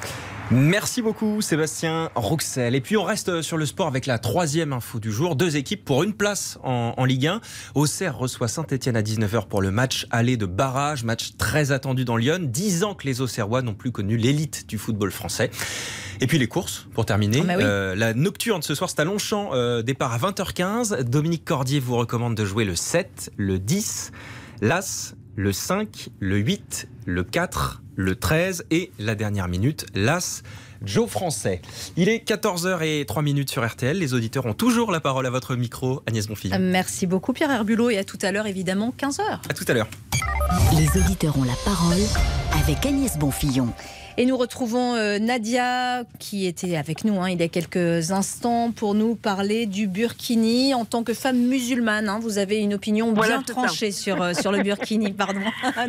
Speaker 24: Merci beaucoup Sébastien Rouxel. Et puis on reste sur le sport avec la troisième info du jour. Deux équipes pour une place en, en Ligue 1. Auxerre reçoit Saint-Etienne à 19h pour le match aller de barrage, match très attendu dans Lyon. Dix ans que les Auxerrois n'ont plus connu l'élite du football français. Et puis les courses, pour terminer.
Speaker 3: Ah bah oui.
Speaker 24: Euh, la nocturne ce soir, c'est à Longchamp, euh, départ à 20h15. Dominique Cordier vous recommande de jouer le 7, le 10, l'As, le 5, le 8, le 4, le 13 et la dernière minute, l'As. Joe Français. Il est 14h03 minutes sur RTL. Les auditeurs ont toujours la parole à votre micro, Agnès Bonfillon.
Speaker 3: Merci beaucoup Pierre Herbulot et à tout à l'heure évidemment 15h.
Speaker 24: À tout à l'heure.
Speaker 2: Les auditeurs ont la parole avec Agnès Bonfillon.
Speaker 3: Et nous retrouvons euh, Nadia qui était avec nous hein, il y a quelques instants pour nous parler du burkini. En tant que femme musulmane, hein, vous avez une opinion
Speaker 23: Voilà,
Speaker 3: bien
Speaker 23: ça.
Speaker 3: tranchée sur, euh, sur le burkini. Pardon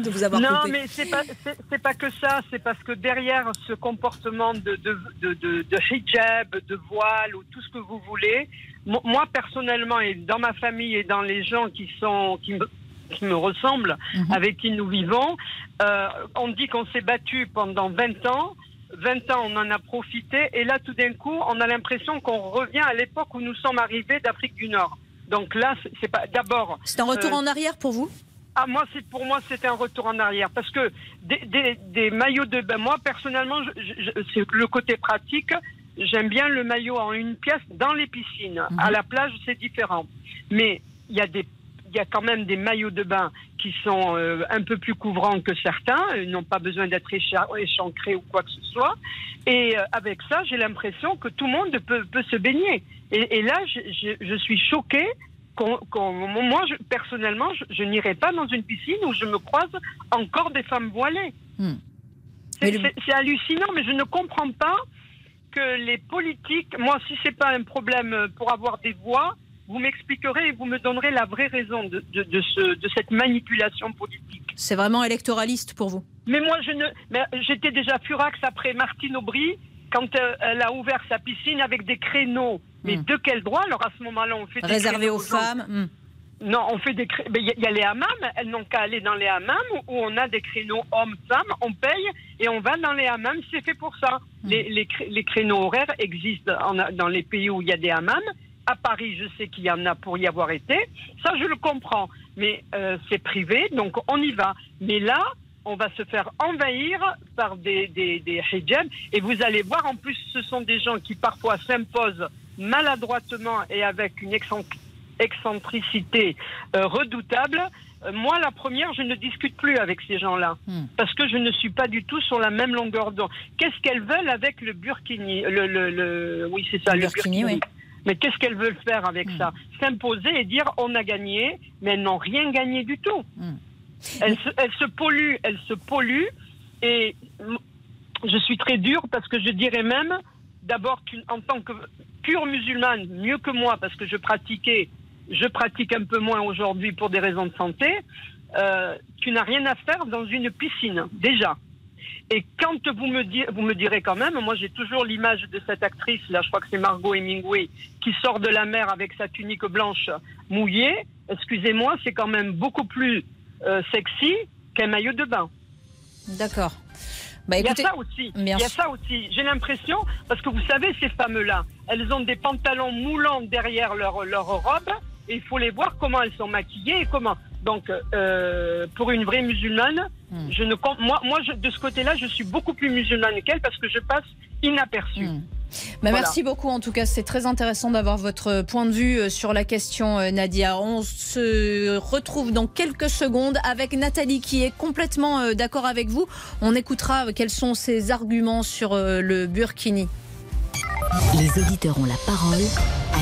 Speaker 3: de vous avoir
Speaker 23: non,
Speaker 3: coupé.
Speaker 23: mais c'est pas c'est- pas que ça. C'est parce que derrière ce comportement de de, de, de, de hijab, de voile ou tout ce que vous voulez, mo- moi personnellement et dans ma famille et dans les gens qui sont qui me qui me ressemblent, avec qui nous vivons, euh, on dit qu'on s'est battu pendant 20 ans. 20 ans, on en a profité, et là, tout d'un coup, on a l'impression qu'on revient à l'époque où nous sommes arrivés d'Afrique du Nord. Donc là, c'est- pas d'abord.
Speaker 3: C'est un retour
Speaker 23: euh,
Speaker 3: en arrière pour vous?
Speaker 23: Ah, moi, c'est pour moi, c'était un retour en arrière parce que des, des, des maillots de bain. Moi, personnellement, c'est le côté pratique. J'aime bien le maillot en une pièce dans les piscines. À la plage, c'est différent. Mais il y a des y a quand même des maillots de bain qui sont euh, un peu plus couvrants que certains, ils n'ont pas besoin d'être écha- échancrés ou quoi que ce soit. Et euh, avec ça, j'ai l'impression que tout le monde peut, peut se baigner. Et, et là, je, je- je suis choquée qu'on- moi, je- personnellement, je, je n'irai pas dans une piscine où je me croise encore des femmes voilées. C'est, c'est- c'est hallucinant, mais je ne comprends pas que les politiques, moi, si c'est pas un problème pour avoir des voix, vous m'expliquerez et vous me donnerez la vraie raison de, de, de ce, de cette manipulation politique.
Speaker 3: C'est vraiment électoraliste pour vous?
Speaker 23: Mais moi, je ne, mais j'étais déjà furax après Martine Aubry quand euh, elle a ouvert sa piscine avec des créneaux. Mais de quel droit? Alors à ce moment-là, on fait des
Speaker 3: Réservé
Speaker 23: créneaux
Speaker 3: aux femmes hmm.
Speaker 23: Non, on fait des cré- mais Il y, a- il y a les hammams, elles n'ont qu'à aller dans les hammams où on a des créneaux hommes-femmes, on paye et on va dans les hammams, c'est fait pour ça. Les, les, cré- les créneaux horaires existent en- dans les pays où il y a des hammams. À Paris, je sais qu'il y en a pour y avoir été. Ça, je le comprends. Mais euh, c'est privé, donc on y va. Mais là, on va se faire envahir par des, des, des hijabs. Et vous allez voir, en plus, ce sont des gens qui parfois s'imposent maladroitement et avec une excent- excentricité euh, redoutable. Euh, moi, la première, je ne discute plus avec ces gens-là. Parce que je ne suis pas du tout sur la même longueur d'onde. Qu'est-ce qu'elles veulent avec le burkini le, le, le- Oui, c'est ça,
Speaker 3: Le
Speaker 23: le,
Speaker 3: burkini,
Speaker 23: burkini.
Speaker 3: oui.
Speaker 23: Mais qu'est-ce qu'elles veulent faire avec ça? S'imposer et dire on a gagné, mais elles n'ont rien gagné du tout. Elles, se, elles se polluent, elles se polluent. Et je suis très dure parce que je dirais même, d'abord, en tant que pure musulmane, mieux que moi, parce que je pratiquais, je pratique un peu moins aujourd'hui pour des raisons de santé, euh, tu n'as rien à faire dans une piscine, déjà. Et quand vous me, vous me direz quand même, moi j'ai toujours l'image de cette actrice, là je crois que c'est Margot Hemingway, qui sort de la mer avec sa tunique blanche mouillée, excusez-moi, c'est quand même beaucoup plus euh, sexy qu'un maillot de bain.
Speaker 3: D'accord. Bah,
Speaker 23: Il y a ça aussi. Il y a ça aussi. J'ai l'impression, parce que vous savez, ces femmes-là, elles ont des pantalons moulants derrière leur, leur robe, et il faut les voir comment elles sont maquillées et comment. Donc, euh, pour une vraie musulmane,
Speaker 3: Hmm.
Speaker 23: je ne moi, moi je- de ce côté-là, je suis beaucoup plus musulmane qu'elle parce que je passe inaperçue.
Speaker 3: Bah,
Speaker 23: Voilà.
Speaker 3: Merci beaucoup. En tout cas, c'est très intéressant d'avoir votre point de vue euh, sur la question, euh, Nadia. On se retrouve dans quelques secondes avec Nathalie qui est complètement d'accord avec vous. On écoutera quels sont ses arguments sur le burkini.
Speaker 2: Les auditeurs ont la parole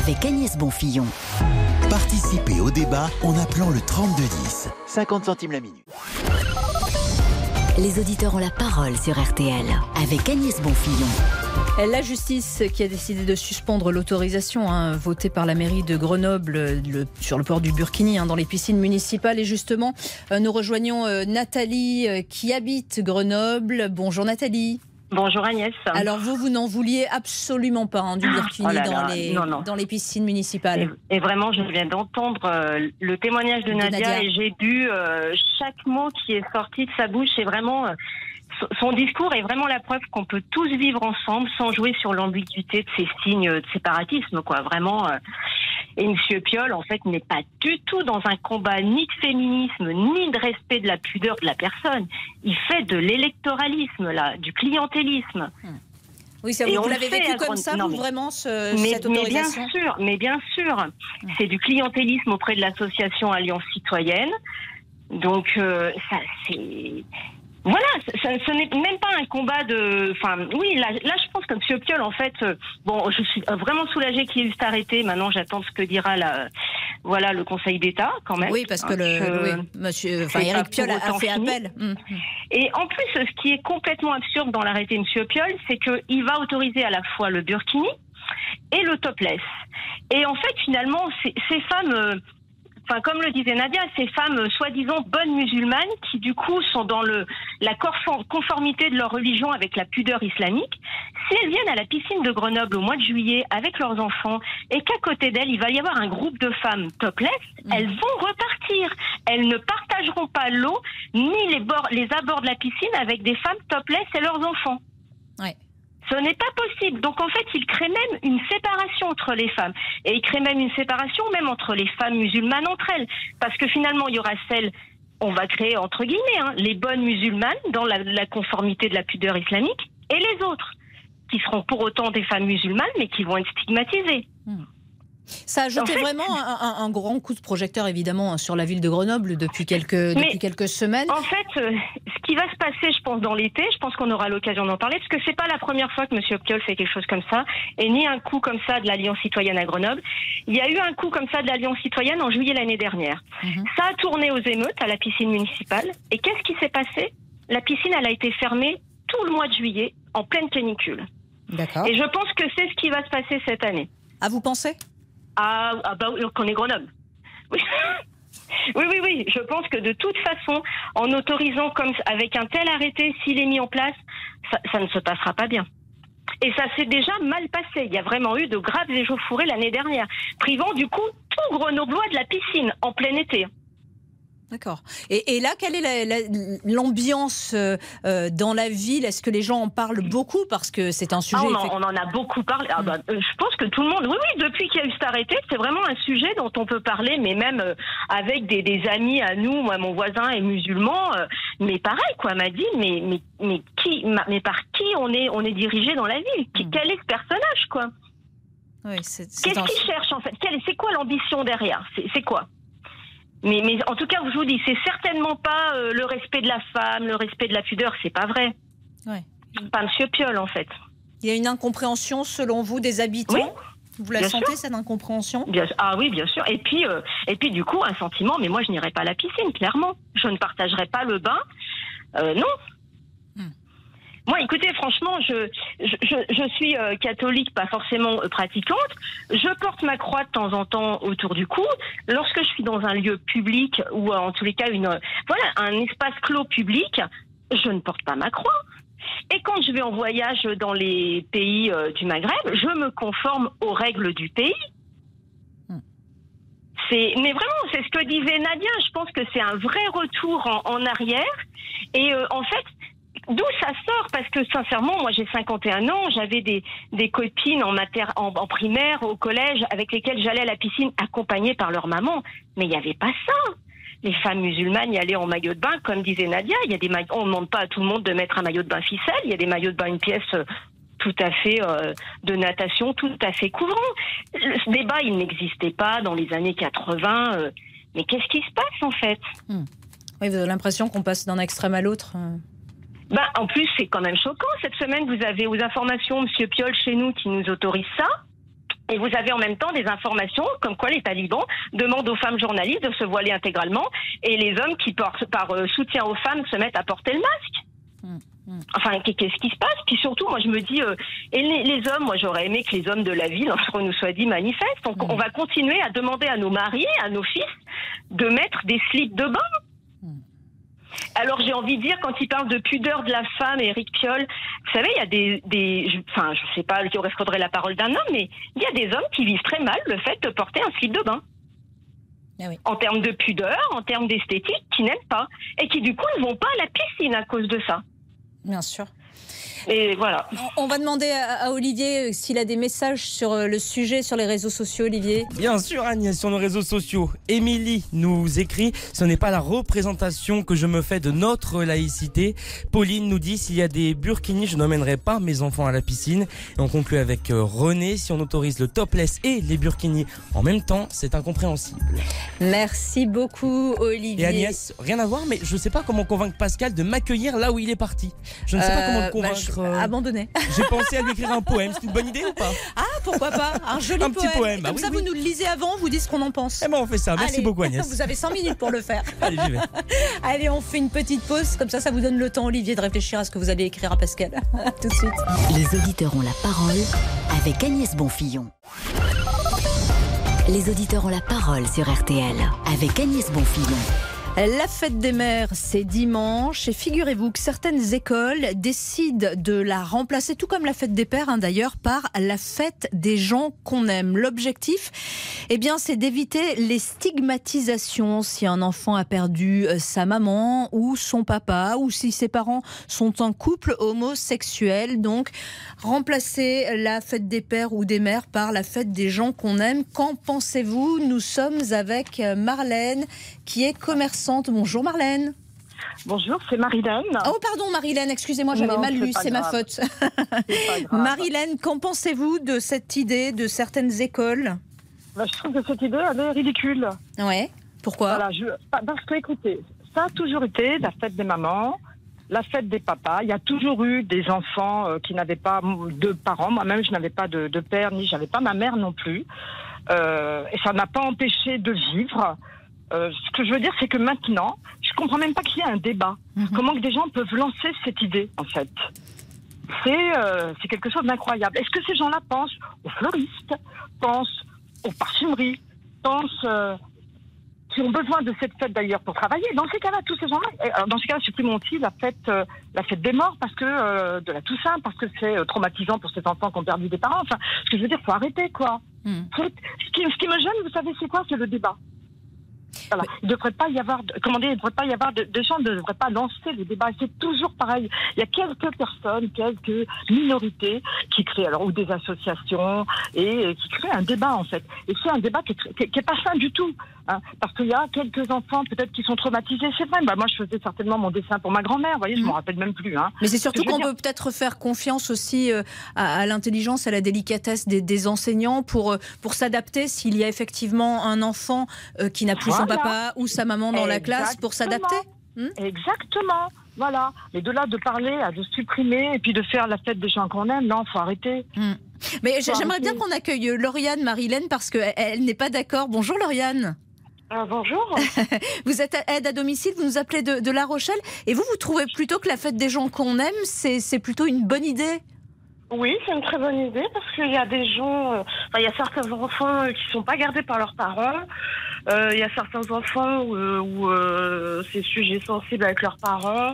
Speaker 2: avec Agnès Bonfillon.
Speaker 1: Participez au débat en appelant le 3210. 50 centimes la minute.
Speaker 2: Les auditeurs ont la parole sur RTL avec Agnès Bonfillon.
Speaker 3: La justice qui a décidé de suspendre l'autorisation hein, votée par la mairie de Grenoble le- sur le port du Burkini hein, dans les piscines municipales. Et justement, euh, nous rejoignons euh, Nathalie euh, qui habite Grenoble. Bonjour Nathalie.
Speaker 26: Bonjour Agnès.
Speaker 3: Alors vous, vous n'en vouliez absolument pas hein, du Burkini
Speaker 26: Oh
Speaker 3: dans, les,
Speaker 26: non, non.
Speaker 3: dans les piscines municipales.
Speaker 26: Et vraiment, je viens d'entendre euh, le témoignage de,
Speaker 3: De
Speaker 26: Nadia,
Speaker 3: Nadia.
Speaker 26: et j'ai bu euh, chaque mot qui est sorti de sa bouche. C'est vraiment euh, son- discours est vraiment la preuve qu'on peut tous vivre ensemble sans jouer sur l'ambiguïté de ces signes de séparatisme, quoi. Vraiment. euh, et Monsieur Piolle, en fait, n'est pas du tout dans un combat ni de féminisme, ni de respect de la pudeur de la personne. Il fait de l'électoralisme, là, du clientélisme.
Speaker 3: Oui, ça, vous, vous l'avez vécu
Speaker 26: à
Speaker 3: comme ça,
Speaker 26: Non,
Speaker 3: vous,
Speaker 26: mais-
Speaker 3: vraiment, ce-
Speaker 26: mais,
Speaker 3: cette
Speaker 26: mais bien sûr, mais bien sûr, c'est du clientélisme auprès de l'association Alliance Citoyenne. Donc euh, ça, c'est voilà, ça- ce n'est même pas un combat de. Enfin, oui, là, là, je pense que M. Piolle, en fait, euh, bon, je suis vraiment soulagée qu'il ait eu cet arrêté. Maintenant, j'attends ce que dira la, voilà, le Conseil d'État, quand même.
Speaker 3: Oui, parce que
Speaker 26: Hein,
Speaker 3: le, oui, monsieur, enfin,
Speaker 26: c'est
Speaker 3: Eric
Speaker 26: pas
Speaker 3: Piolle
Speaker 26: pour
Speaker 3: a, fait
Speaker 26: fini.
Speaker 3: appel. Mm.
Speaker 26: Et en plus, ce qui est complètement absurde dans l'arrêté de M. Piolle, c'est qu'il va autoriser à la fois le burkini et le topless. Et en fait, finalement, ces, ces femmes, euh, enfin, comme le disait Nadia, ces femmes euh, soi-disant bonnes musulmanes qui, du coup, sont dans le, la conformité de leur religion avec la pudeur islamique, si elles viennent à la piscine de Grenoble au mois de juillet avec leurs enfants et qu'à côté d'elles, il va y avoir un groupe de femmes topless, elles vont repartir. Elles ne partageront pas l'eau ni les, bords, les abords de la piscine avec des femmes topless et leurs enfants.
Speaker 3: Ouais.
Speaker 26: Ce n'est pas possible. Donc en fait, il crée même une séparation entre les femmes. Et il crée même une séparation même entre les femmes musulmanes entre elles. Parce que finalement, il y aura celles, on va créer entre guillemets, hein, les bonnes musulmanes dans la, la conformité de la pudeur islamique, et les autres, qui seront pour autant des femmes musulmanes, mais qui vont être stigmatisées.
Speaker 3: Ça a jeté
Speaker 26: En fait-
Speaker 3: vraiment un, un- un grand coup de projecteur, évidemment, hein, sur la ville de Grenoble depuis quelques, depuis quelques semaines.
Speaker 26: En fait, euh, ce qui va se passer, je pense, dans l'été, je pense qu'on aura l'occasion d'en parler, parce que c'est pas la première fois que M. Piolle fait quelque chose comme ça, et ni un coup comme ça de l'Alliance citoyenne à Grenoble. Il y a eu un coup comme ça de l'Alliance citoyenne en juillet l'année dernière. Ça a tourné aux émeutes à la piscine municipale, et qu'est-ce qui s'est passé? La piscine, elle a été fermée tout le mois de juillet, en pleine canicule.
Speaker 3: D'accord.
Speaker 26: Et je pense que c'est ce qui va se passer cette année.
Speaker 3: Ah, vous pensez?
Speaker 26: Bah oui, qu'on est Grenoble. Oui. Oui, oui. Je pense que de toute façon, en autorisant comme avec un tel arrêté, s'il est mis en place, ça, ça ne se passera pas bien. Et ça s'est déjà mal passé. Il y a vraiment eu de graves échauffourées l'année dernière, privant du coup tout Grenoblois de la piscine en plein été.
Speaker 3: D'accord. Et, et, là, quelle est l'ambiance euh, euh, dans la ville? Est-ce que les gens en parlent beaucoup? Parce que c'est un sujet.
Speaker 26: Ah, on, en, a beaucoup parlé. Ah, bah, euh, je pense que tout le monde. Oui, oui, depuis qu'il y a eu cet arrêté, c'est vraiment un sujet dont on peut parler, mais même avec des, des, amis à nous. Moi, mon voisin est musulman. mais pareil, quoi, m'a dit mais, mais, mais, qui, mais par qui on est, on est dirigé dans la ville? Qui, Quel est ce personnage, quoi?
Speaker 3: Oui,
Speaker 26: Qu'est-ce qu'il cherche, en fait? C'est quoi l'ambition derrière? C'est quoi? Mais, mais en tout cas, je vous dis, c'est certainement pas euh, le respect de la femme, le respect de la pudeur, c'est pas vrai.
Speaker 3: Ouais.
Speaker 26: Pas Monsieur Piolle, en fait.
Speaker 3: Il y a une incompréhension, selon vous, des habitants Vous la sentez, cette incompréhension
Speaker 26: Ah oui, bien sûr. Et puis, euh, et puis, du coup, un sentiment, mais moi, je n'irai pas à la piscine, clairement. Je ne partagerai pas le bain. Euh, non, moi, écoutez, franchement, je, je, suis euh, catholique, pas forcément euh, pratiquante. Je porte ma croix de temps en temps autour du cou. Lorsque je suis dans un lieu public ou en tous les cas une, voilà, un espace clos public, je ne porte pas ma croix. Et quand je vais en voyage dans les pays euh, du Maghreb, je me conforme aux règles du pays. Hmm. C'est, mais vraiment, c'est ce que disait Nadia. Je pense que c'est un vrai retour en, arrière. Et en fait, D'où ça sort? Parce que sincèrement, moi j'ai 51 ans, j'avais des, des copines en, en, primaire, au collège, avec lesquelles j'allais à la piscine accompagnées par leur maman. Mais il n'y avait pas ça. Les femmes musulmanes y allaient en maillot de bain, comme disait Nadia. Il y a des on ne demande pas à tout le monde de mettre un maillot de bain ficelle. Il y a des maillots de bain, une pièce euh, tout à fait euh, de natation, tout à fait couvrant. Ce débat, il n'existait pas dans les années 80. Euh, mais qu'est-ce qui se passe en fait?
Speaker 3: Hmm. Oui, vous avez l'impression qu'on passe d'un extrême à l'autre.
Speaker 26: Bah, en plus, c'est quand même choquant. Cette semaine, vous avez aux informations Monsieur Piolle chez nous qui nous autorise ça. Et vous avez en même temps des informations comme quoi les talibans demandent aux femmes journalistes de se voiler intégralement et les hommes qui portent par euh, soutien aux femmes se mettent à porter le masque. Hum, hum. Enfin, qu'est-ce qui se passe? Puis surtout, moi, je me dis, euh, et les, hommes, moi, j'aurais aimé que les hommes de la ville, entre nous soit dit, manifestent. Donc, hum. on va continuer à demander à nos mariés, à nos fils, de mettre des slips de bain. Alors j'ai envie de dire, quand il parle de pudeur de la femme, Éric Piolle, vous savez, il y a des, des enfin je sais pas qui aurait faudrait la parole d'un homme, mais il y a des hommes qui vivent très mal le fait de porter un slip de bain.
Speaker 3: Ah
Speaker 26: en termes de pudeur, en termes d'esthétique, qui n'aiment pas. Et qui du coup ne vont pas à la piscine à cause de ça.
Speaker 3: Bien sûr.
Speaker 26: Et voilà.
Speaker 3: On va demander à, Olivier euh, s'il a des messages sur euh, le sujet sur les réseaux sociaux, Olivier.
Speaker 18: Bien sûr, Agnès, sur nos réseaux sociaux. Émilie nous écrit Ce n'est pas la représentation que je me fais de notre laïcité. Pauline nous dit S'il y a des burkinis, je n'emmènerai pas mes enfants à la piscine. Et on conclut avec euh, René Si on autorise le topless et les burkinis en même temps, c'est incompréhensible.
Speaker 3: Merci beaucoup, Olivier.
Speaker 18: Et Agnès, rien à voir, mais je ne sais pas comment convaincre Pascal de m'accueillir là où il est parti. Je ne sais pas comment le bah,
Speaker 3: Euh, abandonné.
Speaker 18: J'ai pensé à lui écrire un poème. C'est une bonne idée ou pas?
Speaker 3: Ah, pourquoi pas Un joli
Speaker 18: un petit poème.
Speaker 3: Comme
Speaker 18: ah
Speaker 3: ça, vous nous le lisez avant, vous dites ce qu'on en pense.
Speaker 18: Eh ben, on fait ça. Merci beaucoup, Agnès.
Speaker 3: Vous avez 100 minutes pour le faire.
Speaker 18: Allez, j'y vais.
Speaker 3: Allez, on fait une petite pause. Comme ça, ça vous donne le temps, Olivier, de réfléchir à ce que vous allez écrire à Pascal. Tout de suite.
Speaker 2: Les auditeurs ont la parole avec Agnès Bonfillon. Les auditeurs ont la parole sur RTL avec Agnès Bonfillon.
Speaker 3: La fête des mères, c'est dimanche et figurez-vous que certaines écoles décident de la remplacer, tout comme la fête des pères hein, d'ailleurs, par la fête des gens qu'on aime. L'objectif, eh bien, c'est d'éviter les stigmatisations si un enfant a perdu euh, sa maman ou son papa ou si ses parents sont en couple homosexuel. Donc, remplacer la fête des pères ou des mères par la fête des gens qu'on aime. Qu'en pensez-vous? Nous sommes avec euh, Marlène qui est commerçante Bonjour Marlène.
Speaker 27: Bonjour, c'est Marilène.
Speaker 3: Oh pardon Marilène, excusez-moi, j'avais mal lu, c'est ma faute. Marilène, qu'en pensez-vous de cette idée de certaines écoles?
Speaker 27: Bah, Je trouve que cette idée, elle est ridicule.
Speaker 3: Ouais, pourquoi?
Speaker 27: Parce que écoutez, ça a toujours été la fête des mamans, la fête des papas. Il y a toujours eu des enfants euh, qui n'avaient pas de parents. Moi-même, je n'avais pas de, père, ni j'avais pas ma mère non plus. Euh, et ça n'a pas empêché de vivre. Euh, ce que je veux dire, c'est que maintenant, je comprends même pas qu'il y ait un débat. Mhm. Comment que des gens peuvent lancer cette idée, en fait C'est euh, quelque chose d'incroyable. Est-ce que ces gens-là pensent aux fleuristes, pensent aux parfumeries, pensent... Euh,
Speaker 23: qui ont besoin de cette fête d'ailleurs pour travailler. Dans ces cas-là, tous ces gens-là, dans ces cas-là, supprimons aussi la fête, la fête des morts parce que de la Toussaint, parce que c'est traumatisant pour ces enfants qui ont perdu des parents. Enfin, ce que je veux dire, faut arrêter quoi. Ce, qui, ce qui me gêne, vous savez, c'est quoi? C'est le débat. Voilà. Il ne devrait pas y avoir, de- comment dire, il devrait pas y avoir de, de gens ne devraient pas lancer le débat. C'est toujours pareil. Il y a quelques personnes, quelques minorités qui créent, alors ou des associations et qui créent un débat en fait. Et c'est un débat qui est, tr- qui est- qui est pas sain du tout, hein, parce qu'il y a quelques enfants peut-être qui sont traumatisés. C'est vrai. Bah, moi, je faisais certainement mon dessin pour ma grand-mère. Vous voyez, je m'en rappelle même plus. Hein.
Speaker 3: Mais c'est
Speaker 23: Ce
Speaker 3: surtout qu'on
Speaker 23: dire,
Speaker 3: peut peut-être faire confiance aussi euh, à, à l'intelligence, à la délicatesse des, des enseignants pour, euh, pour s'adapter s'il y a effectivement un enfant euh, qui n'a plus son
Speaker 23: Voilà.
Speaker 3: papa ou sa maman dans la classe pour s'adapter. Hmm
Speaker 23: Exactement. Voilà. Mais de là de parler, à de supprimer et puis de faire la fête des gens qu'on aime, non, faut arrêter.
Speaker 3: Mais
Speaker 23: Faut
Speaker 3: j'aimerais bien qu'on accueille euh, Lauriane Marilène parce qu'elle elle, n'est pas d'accord. Bonjour Lauriane.
Speaker 27: bonjour.
Speaker 3: vous êtes aide à domicile, vous nous appelez de, de La Rochelle et vous, vous trouvez plutôt que la fête des gens qu'on aime, c'est c'est plutôt une bonne idée?
Speaker 27: Oui, c'est une très bonne idée parce qu'il y a des gens, euh, il y a certains enfants euh, qui sont pas gardés par leurs parents. Euh, Il y a certains enfants où, c'est sujet sensible avec leurs parents,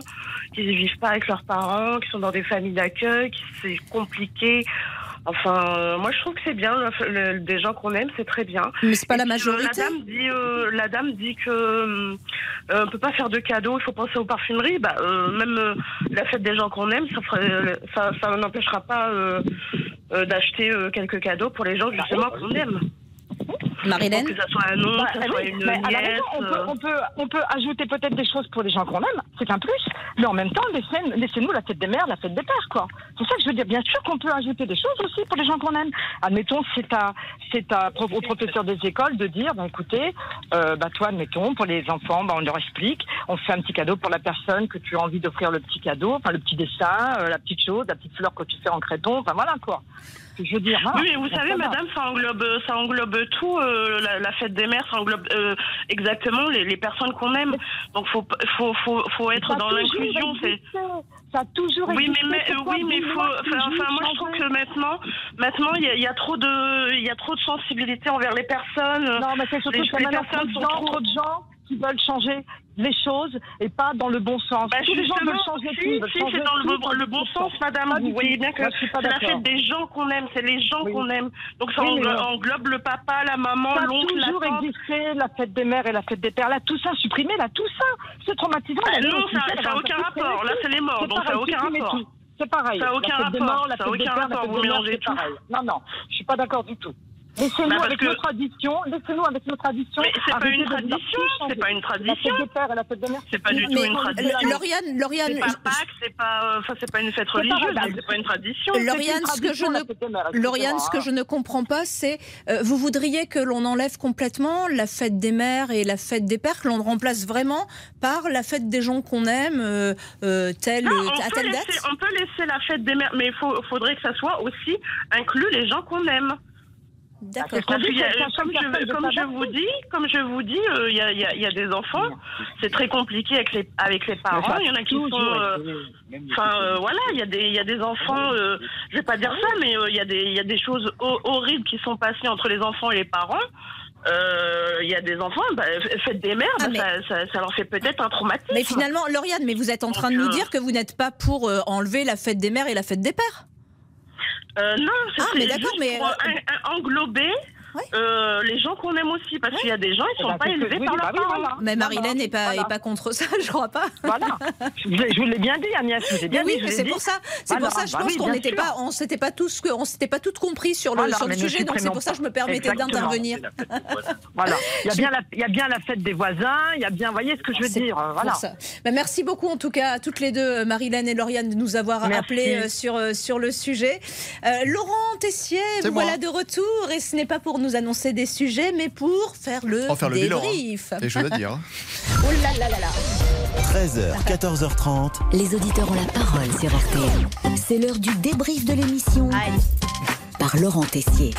Speaker 27: qui ne vivent pas avec leurs parents, qui sont dans des familles d'accueil, qui c'est compliqué. Enfin, euh, moi je trouve que c'est bien. le- le- des gens qu'on aime, c'est très bien.
Speaker 3: Mais c'est pas
Speaker 27: Et
Speaker 3: la
Speaker 27: puis, euh,
Speaker 3: majorité.
Speaker 27: la dame dit, euh, la dame dit que euh, euh, on peut pas faire de cadeaux. Il faut penser aux parfumeries. Bah, euh, même euh, la fête des gens qu'on aime, ça, ferait- ça, ça n'empêchera pas euh, euh, d'acheter euh, quelques cadeaux pour les gens justement qu'on aime.
Speaker 3: Marilène
Speaker 27: Que ça soit un oncle,
Speaker 23: Bah,
Speaker 27: que ça
Speaker 23: oui,
Speaker 27: soit une
Speaker 23: mais à la
Speaker 27: nièce.
Speaker 23: raison, on, peut,
Speaker 27: euh,
Speaker 23: on, peut, on peut ajouter peut-être des choses pour les gens qu'on aime, c'est un plus. Mais en même temps, laissez- laissez-nous la fête des mères, la fête des pères, quoi. C'est ça que je veux dire. Bien sûr qu'on peut ajouter des choses aussi pour les gens qu'on aime. Admettons, c'est à, c'est à, pro- aux professeurs des écoles de dire, bah, écoutez, euh, bah, toi, admettons, pour les enfants, bah, on leur explique, on fait un petit cadeau pour la personne que tu as envie d'offrir le petit cadeau, enfin, le petit dessin, euh, la petite chose, la petite fleur que tu fais en créton, enfin, voilà, quoi. Je veux dire, voilà.
Speaker 27: Oui, mais vous savez, madame, ça englobe, ça englobe tout. euh, la, la fête des mères, ça englobe euh, exactement les, les personnes qu'on aime. Donc, faut, faut, faut, faut être dans l'inclusion.
Speaker 23: Ça a toujours
Speaker 27: oui,
Speaker 23: existé.
Speaker 27: mais, mais-
Speaker 23: Pourquoi
Speaker 27: oui, mais faut. Enfin, moi, je trouve que maintenant, maintenant, il y y a trop de, il y a trop de sensibilité envers les personnes.
Speaker 23: Non, mais c'est surtout
Speaker 27: les,
Speaker 23: a
Speaker 27: les personnes sont trop.
Speaker 23: trop de gens qui veulent changer les choses et pas dans le bon sens.
Speaker 27: Bah,
Speaker 23: Tous les gens veulent changer
Speaker 27: si,
Speaker 23: tout.
Speaker 27: si, c'est dans le, bon- le bon sens, madame.
Speaker 23: Pas
Speaker 27: Vous voyez bien que c'est la fête des gens qu'on aime, c'est les gens qu'on aime. Donc ça
Speaker 23: Oui,
Speaker 27: englobe, le papa, la maman,
Speaker 23: Ça a
Speaker 27: l'oncle,
Speaker 23: toujours existé, la fête des mères et la fête des pères. Là, tout ça, supprimé, là, tout ça. C'est traumatisant.
Speaker 27: Bah, non, ça-
Speaker 23: c'est
Speaker 27: ça a
Speaker 23: ça,
Speaker 27: aucun rapport. Là, c'est les morts, donc ça a
Speaker 23: pareil,
Speaker 27: aucun rapport.
Speaker 23: C'est pareil.
Speaker 27: Ça a aucun rapport, ça a
Speaker 23: fête des
Speaker 27: aucun rapport, vous mélangez tout.
Speaker 23: Non, non, je suis pas d'accord du tout. Laissez-nous
Speaker 27: Bah,
Speaker 23: avec
Speaker 27: que-
Speaker 23: nos traditions, laissez-nous avec nos traditions.
Speaker 27: Mais c'est pas une tradition,
Speaker 23: tout
Speaker 27: c'est pas une
Speaker 23: La
Speaker 27: tradition.
Speaker 23: fête des pères et la fête des mères.
Speaker 27: C'est pas du tout
Speaker 3: Mais,
Speaker 27: une tradition.
Speaker 3: Lauriane, Lauriane,
Speaker 27: C'est pas Pâques, c'est pas, enfin, c'est pas une fête religieuse, c'est pas une tradition.
Speaker 3: Lauriane, ce que je ne, Lauriane, ce que je ne comprends pas, c'est euh, vous voudriez que l'on enlève complètement la fête des mères et la fête des pères, que l'on remplace vraiment par la fête des gens qu'on aime, euh, euh, telle,
Speaker 27: Non, on,
Speaker 3: à
Speaker 27: peut
Speaker 3: telle
Speaker 27: laisser,
Speaker 3: date?
Speaker 27: on peut laisser la fête des mères, mais il faudrait que ça soit aussi inclus les gens qu'on aime.
Speaker 3: D'accord.
Speaker 27: Parce comme je, comme vous dis, comme je vous dis, euh, il y, a, il y a- il y a des enfants, c'est très compliqué avec les, avec les parents. Il y en a qui sont, euh, enfin euh, voilà, il y a des, il y a des enfants, je vais pas dire ça, mais il y a des, il y a des choses ho- horribles qui sont passées entre les enfants et les parents. Il y a des enfants, bah, faites des mères, bah, ça, ça, ça leur fait peut-être un traumatisme.
Speaker 3: Mais finalement, Lauriane, mais vous êtes en train de nous dire que vous n'êtes pas pour enlever la fête des mères et la fête des pères?
Speaker 27: Euh, non, c'est
Speaker 3: Ah, mais d'accord, euh,
Speaker 27: un- un- euh, les gens qu'on aime aussi, parce qu'il y a des gens, ils sont
Speaker 23: bah,
Speaker 27: pas
Speaker 23: c'est ce que
Speaker 27: élevés par
Speaker 23: dis,
Speaker 27: leurs
Speaker 23: bah oui,
Speaker 27: parents.
Speaker 23: voilà.
Speaker 3: Mais Marilène
Speaker 23: Voilà.
Speaker 3: n'est pas,
Speaker 23: Voilà.
Speaker 3: pas contre ça, je crois pas.
Speaker 23: Voilà. Je vous l'ai- bien dit, Agnès. Je bien
Speaker 3: oui, c'est pour ça. C'est
Speaker 23: Voilà.
Speaker 3: pour ça. Je
Speaker 23: Bah
Speaker 3: pense
Speaker 23: oui,
Speaker 3: qu'on n'était pas, on s'était pas tous, on s'était pas toutes compris sur le,
Speaker 23: Voilà,
Speaker 3: sur le
Speaker 23: ne
Speaker 3: sujet. Donc c'est pour ça que je me
Speaker 23: pas.
Speaker 3: permettais d'intervenir.
Speaker 23: Voilà. Il y a bien la, il y a bien la fête des voisins. Il y a bien, vous voyez ce que je veux dire. euh, Voilà.
Speaker 3: Bah, merci beaucoup en tout cas à toutes les deux, euh, Marilène et Lauriane, de nous avoir appelés euh, sur, sur le sujet. Laurent Tessier, vous voilà de retour et ce n'est pas pour nous annoncer des sujets, mais pour faire le
Speaker 7: faire le bilan. hein.
Speaker 3: débrief.
Speaker 7: Des choses à dire. hein.
Speaker 3: Oh là là là là.
Speaker 1: 13h, 14h30.
Speaker 2: Les auditeurs ont la parole sur RTL. C'est l'heure du débrief de l'émission par Laurent Tessier.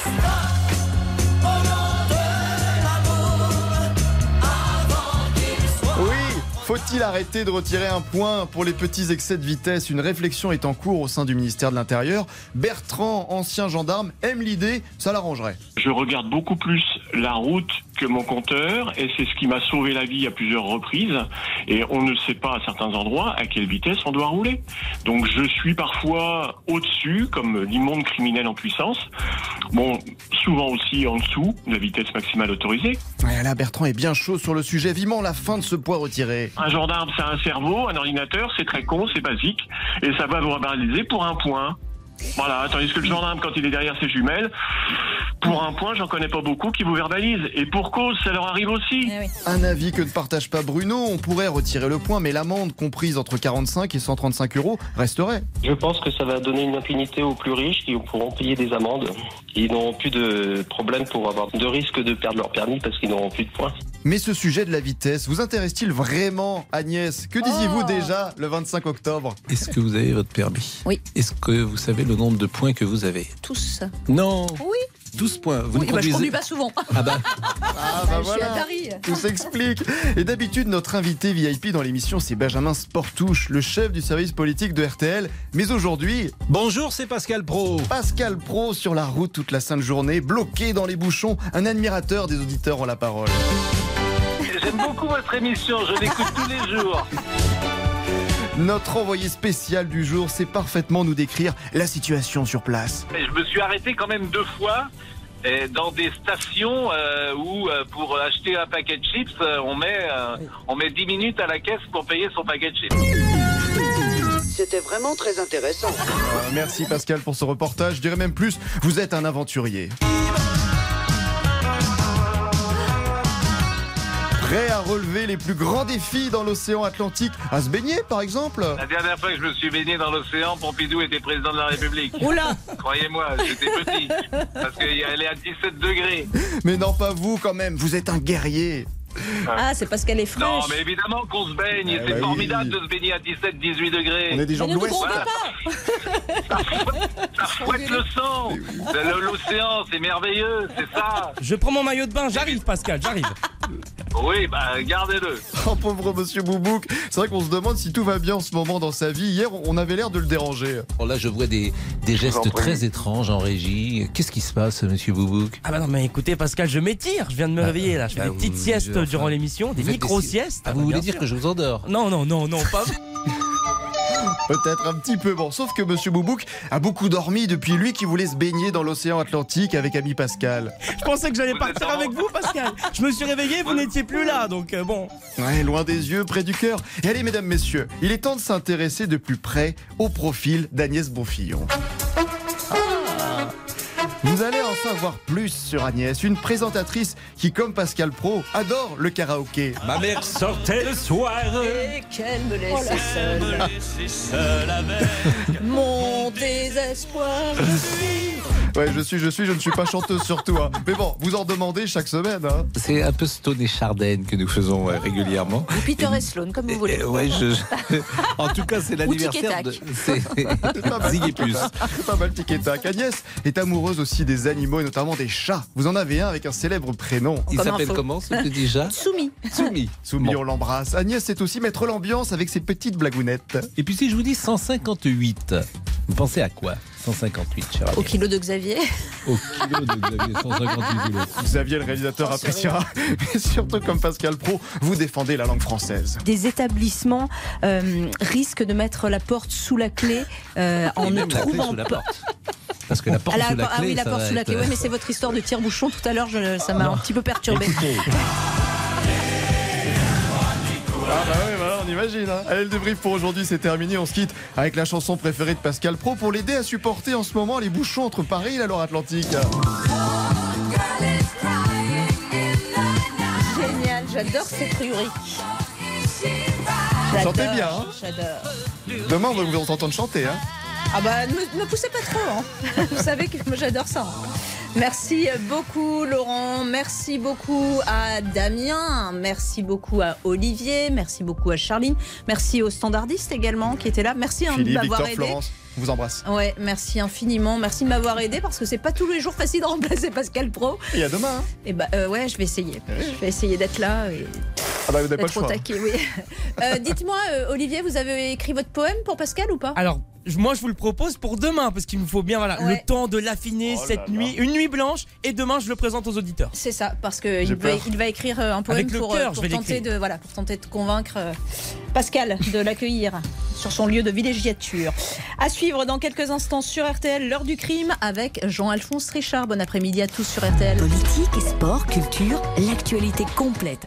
Speaker 7: Faut-il arrêter de retirer un point pour les petits excès de vitesse? Une réflexion est en cours au sein du ministère de l'Intérieur. Bertrand, ancien gendarme, aime l'idée, ça l'arrangerait.
Speaker 6: Je regarde beaucoup plus la route
Speaker 28: que mon compteur et c'est ce qui m'a sauvé la vie à plusieurs reprises. Et on ne sait pas à certains endroits à quelle vitesse on doit rouler. Donc je suis parfois au-dessus, comme l'immonde criminel en puissance. Bon, souvent aussi en dessous de la vitesse maximale autorisée.
Speaker 7: Ouais, là, Bertrand est bien chaud sur le sujet. Vivement la fin de ce poids retiré.
Speaker 28: Un gendarme, c'est un cerveau, un ordinateur, c'est très con, c'est basique, et ça va vous verbaliser pour un point. Voilà, tandis que le gendarme, quand il est derrière ses jumelles, pour un point, j'en connais pas beaucoup qui vous verbalisent. Et pour cause, ça leur arrive aussi.
Speaker 7: Un avis que ne partage pas Bruno. On pourrait retirer le point, mais l'amende comprise entre 45 et 135 euros resterait.
Speaker 29: Je pense que ça va donner une impunité aux plus riches qui pourront payer des amendes. Ils n'auront plus de problème pour avoir de risque de perdre leur permis parce qu'ils n'auront plus de points.
Speaker 7: Mais ce sujet de la vitesse vous intéresse-t-il vraiment, Agnès? Que disiez-vous déjà le 25 octobre?
Speaker 30: Est-ce que vous avez votre permis?
Speaker 3: Oui.
Speaker 30: Est-ce que vous savez le nombre de points que vous avez?
Speaker 3: Tous.
Speaker 30: Non
Speaker 3: Oui.
Speaker 30: 12 points. Vous
Speaker 3: oui,
Speaker 30: ne
Speaker 3: bah, je conduis pas souvent.
Speaker 30: Ah bah,
Speaker 7: Ah bah
Speaker 3: je suis
Speaker 7: voilà.
Speaker 3: à Paris.
Speaker 7: Tout s'explique. Et d'habitude, notre invité VIP dans l'émission, c'est Benjamin Sportouche, le chef du service politique de RTL. Mais aujourd'hui.
Speaker 30: Bonjour, c'est Pascal Pro.
Speaker 7: Pascal Pro sur la route toute la sainte journée, bloqué dans les bouchons. Un admirateur des auditeurs ont la parole.
Speaker 17: J'aime beaucoup votre émission, je l'écoute tous les jours.
Speaker 7: Notre envoyé spécial du jour sait parfaitement nous décrire la situation sur place.
Speaker 17: Et je me suis arrêté quand même deux fois dans des stations euh, où euh, pour acheter un paquet de chips, euh, on met on met 10 minutes à la caisse pour payer son paquet de chips.
Speaker 31: C'était vraiment très intéressant.
Speaker 7: Merci Pascal pour ce reportage. Je dirais même plus, vous êtes un aventurier. Prêt à relever les plus grands défis dans l'océan Atlantique À se baigner par exemple
Speaker 17: La dernière fois que je me suis baigné dans l'océan, Pompidou était président de la République.
Speaker 3: Oula
Speaker 17: Croyez-moi, j'étais petit. Parce qu'elle est à 17 degrés.
Speaker 7: Mais non, pas vous quand même, vous êtes un guerrier.
Speaker 3: Ah, c'est parce qu'elle est fraîche.
Speaker 17: Non, mais évidemment qu'on se baigne.
Speaker 7: Eh
Speaker 17: c'est
Speaker 7: bah
Speaker 17: formidable
Speaker 7: oui.
Speaker 17: de se baigner à 17, 18 degrés.
Speaker 7: On est des gens de
Speaker 3: Mais
Speaker 7: l'Ouest.
Speaker 3: grondez pas
Speaker 17: Ça fouette le sang. L'océan, c'est merveilleux, c'est ça.
Speaker 18: Je prends mon maillot de bain, j'arrive Pascal, j'arrive.
Speaker 17: Oui, bah gardez-le.
Speaker 7: Oh pauvre monsieur Boubouk, c'est vrai qu'on se demande si tout va bien en ce moment dans sa vie. Hier, on avait l'air de le déranger.
Speaker 30: Bon, là, je vois des, des gestes très étranges en régie. Qu'est-ce qui se passe, monsieur Boubouk?
Speaker 18: Ah bah non mais écoutez Pascal, je m'étire, je viens de me réveiller là, je fais
Speaker 30: bah
Speaker 18: des petites
Speaker 30: je-
Speaker 18: siestes
Speaker 30: enfin,
Speaker 18: durant l'émission, des micro-siestes.
Speaker 30: Ah, vous voulez dire que je vous endors
Speaker 18: Non, non, non, non, pas
Speaker 7: Peut-être un petit peu bon, sauf que monsieur Boubouk a beaucoup dormi depuis lui qui voulait se baigner dans l'océan Atlantique avec ami Pascal.
Speaker 18: Je pensais que j'allais partir avec vous Pascal. Je me suis réveillé, vous n'étiez plus là, donc euh, bon.
Speaker 7: Ouais, loin des yeux, près du cœur. Et allez, mesdames, messieurs, il est temps de s'intéresser de plus près au profil d'Agnès Bonfillon. Vous allez en savoir plus sur Agnès, une présentatrice qui, comme Pascal Pro, adore le karaoké.
Speaker 30: Ma mère sortait le soir.
Speaker 3: Et qu'elle me laisse
Speaker 22: Oh
Speaker 3: seule. Mon désespoir.
Speaker 7: Ouais, je suis, je suis, je ne suis pas chanteuse surtout. hein. Mais bon, vous en demandez chaque semaine. hein.
Speaker 30: C'est un peu Stone et Chardenne que nous faisons euh, régulièrement.
Speaker 3: Ou Peter et Sloan, comme vous voulez.
Speaker 30: Euh, ouais, je- je- En tout cas, c'est l'anniversaire de. C'est
Speaker 7: Pas mal.
Speaker 30: Zig et Puce.
Speaker 7: Pas mal tic et tac. Agnès est amoureuse aussi des animaux et notamment des chats. Vous en avez un avec un célèbre prénom.
Speaker 30: Il s'appelle comment ce petit chat?
Speaker 3: Soumi.
Speaker 30: Soumi.
Speaker 7: Soumi, on l'embrasse. Agnès c'est aussi mettre l'ambiance avec ses petites blagounettes.
Speaker 30: Et puis si je vous dis 158, vous pensez à quoi? 158, cher
Speaker 3: Au kilo de Xavier.
Speaker 30: Au kilo de Xavier, 158 kilos.
Speaker 7: Xavier, le réalisateur, appréciera. Mais surtout, comme Pascal Pro, vous défendez la langue française.
Speaker 3: Des établissements euh, risquent de mettre la porte sous la clé euh, en ne trouvant
Speaker 30: sous la
Speaker 3: pas.
Speaker 30: porte. Parce que la porte
Speaker 3: Ah, la-
Speaker 30: sous la
Speaker 3: ah
Speaker 30: clé,
Speaker 3: oui, la porte sous la clé.
Speaker 30: Euh,
Speaker 3: mais c'est votre histoire de tire-bouchon tout à l'heure. je- Ça m'a un petit peu perturbé.
Speaker 7: Ah bah oui, voilà, on imagine. Hein. Allez, le débrief pour aujourd'hui, c'est terminé. On se quitte avec la chanson préférée de Pascal Pro pour l'aider à supporter en ce moment les bouchons entre Paris et la Loire-Atlantique.
Speaker 3: Génial, j'adore cette rubrique.
Speaker 7: Vous chantez bien, hein
Speaker 3: J'adore.
Speaker 7: Demain, on va vous entendre chanter. Hein.
Speaker 3: Ah bah ne me, me poussez pas trop, hein. vous savez que moi j'adore ça. hein. Merci beaucoup Laurent, merci beaucoup à Damien, merci beaucoup à Olivier, merci beaucoup à Charline, merci aux standardistes également qui étaient là, merci hein, de m'avoir aidé.
Speaker 7: Florence, on vous embrasse.
Speaker 3: Ouais, merci infiniment, merci de m'avoir aidé parce que c'est pas tous les jours facile de remplacer Pascal Pro.
Speaker 7: Et à demain. Hein.
Speaker 3: Et bah euh, ouais, je vais essayer. Je vais essayer d'être là et
Speaker 7: Ah bah vous n'avez pas le choix.
Speaker 3: oui. Euh, Dites-moi, euh, Olivier, vous avez écrit votre poème pour Pascal ou pas
Speaker 18: Alors, moi je vous le propose pour demain parce qu'il nous faut bien voilà
Speaker 3: Ouais.
Speaker 18: le temps de l'affiner
Speaker 3: Oh
Speaker 18: cette nuit, une nuit blanche et demain je le présente aux auditeurs.
Speaker 3: C'est ça, parce qu'il
Speaker 18: J'ai
Speaker 3: va,
Speaker 18: peur.
Speaker 3: il va écrire euh, un poème
Speaker 18: Avec
Speaker 3: pour,
Speaker 18: cœur,
Speaker 3: pour tenter de voilà pour tenter de convaincre Pascal de l'accueillir sur son lieu de villégiature. À suivre dans quelques instants sur RTL, l'heure du crime avec Jean-Alphonse Richard. Bon après-midi à tous sur RTL.
Speaker 2: Politique, sport, culture, l'actualité complète.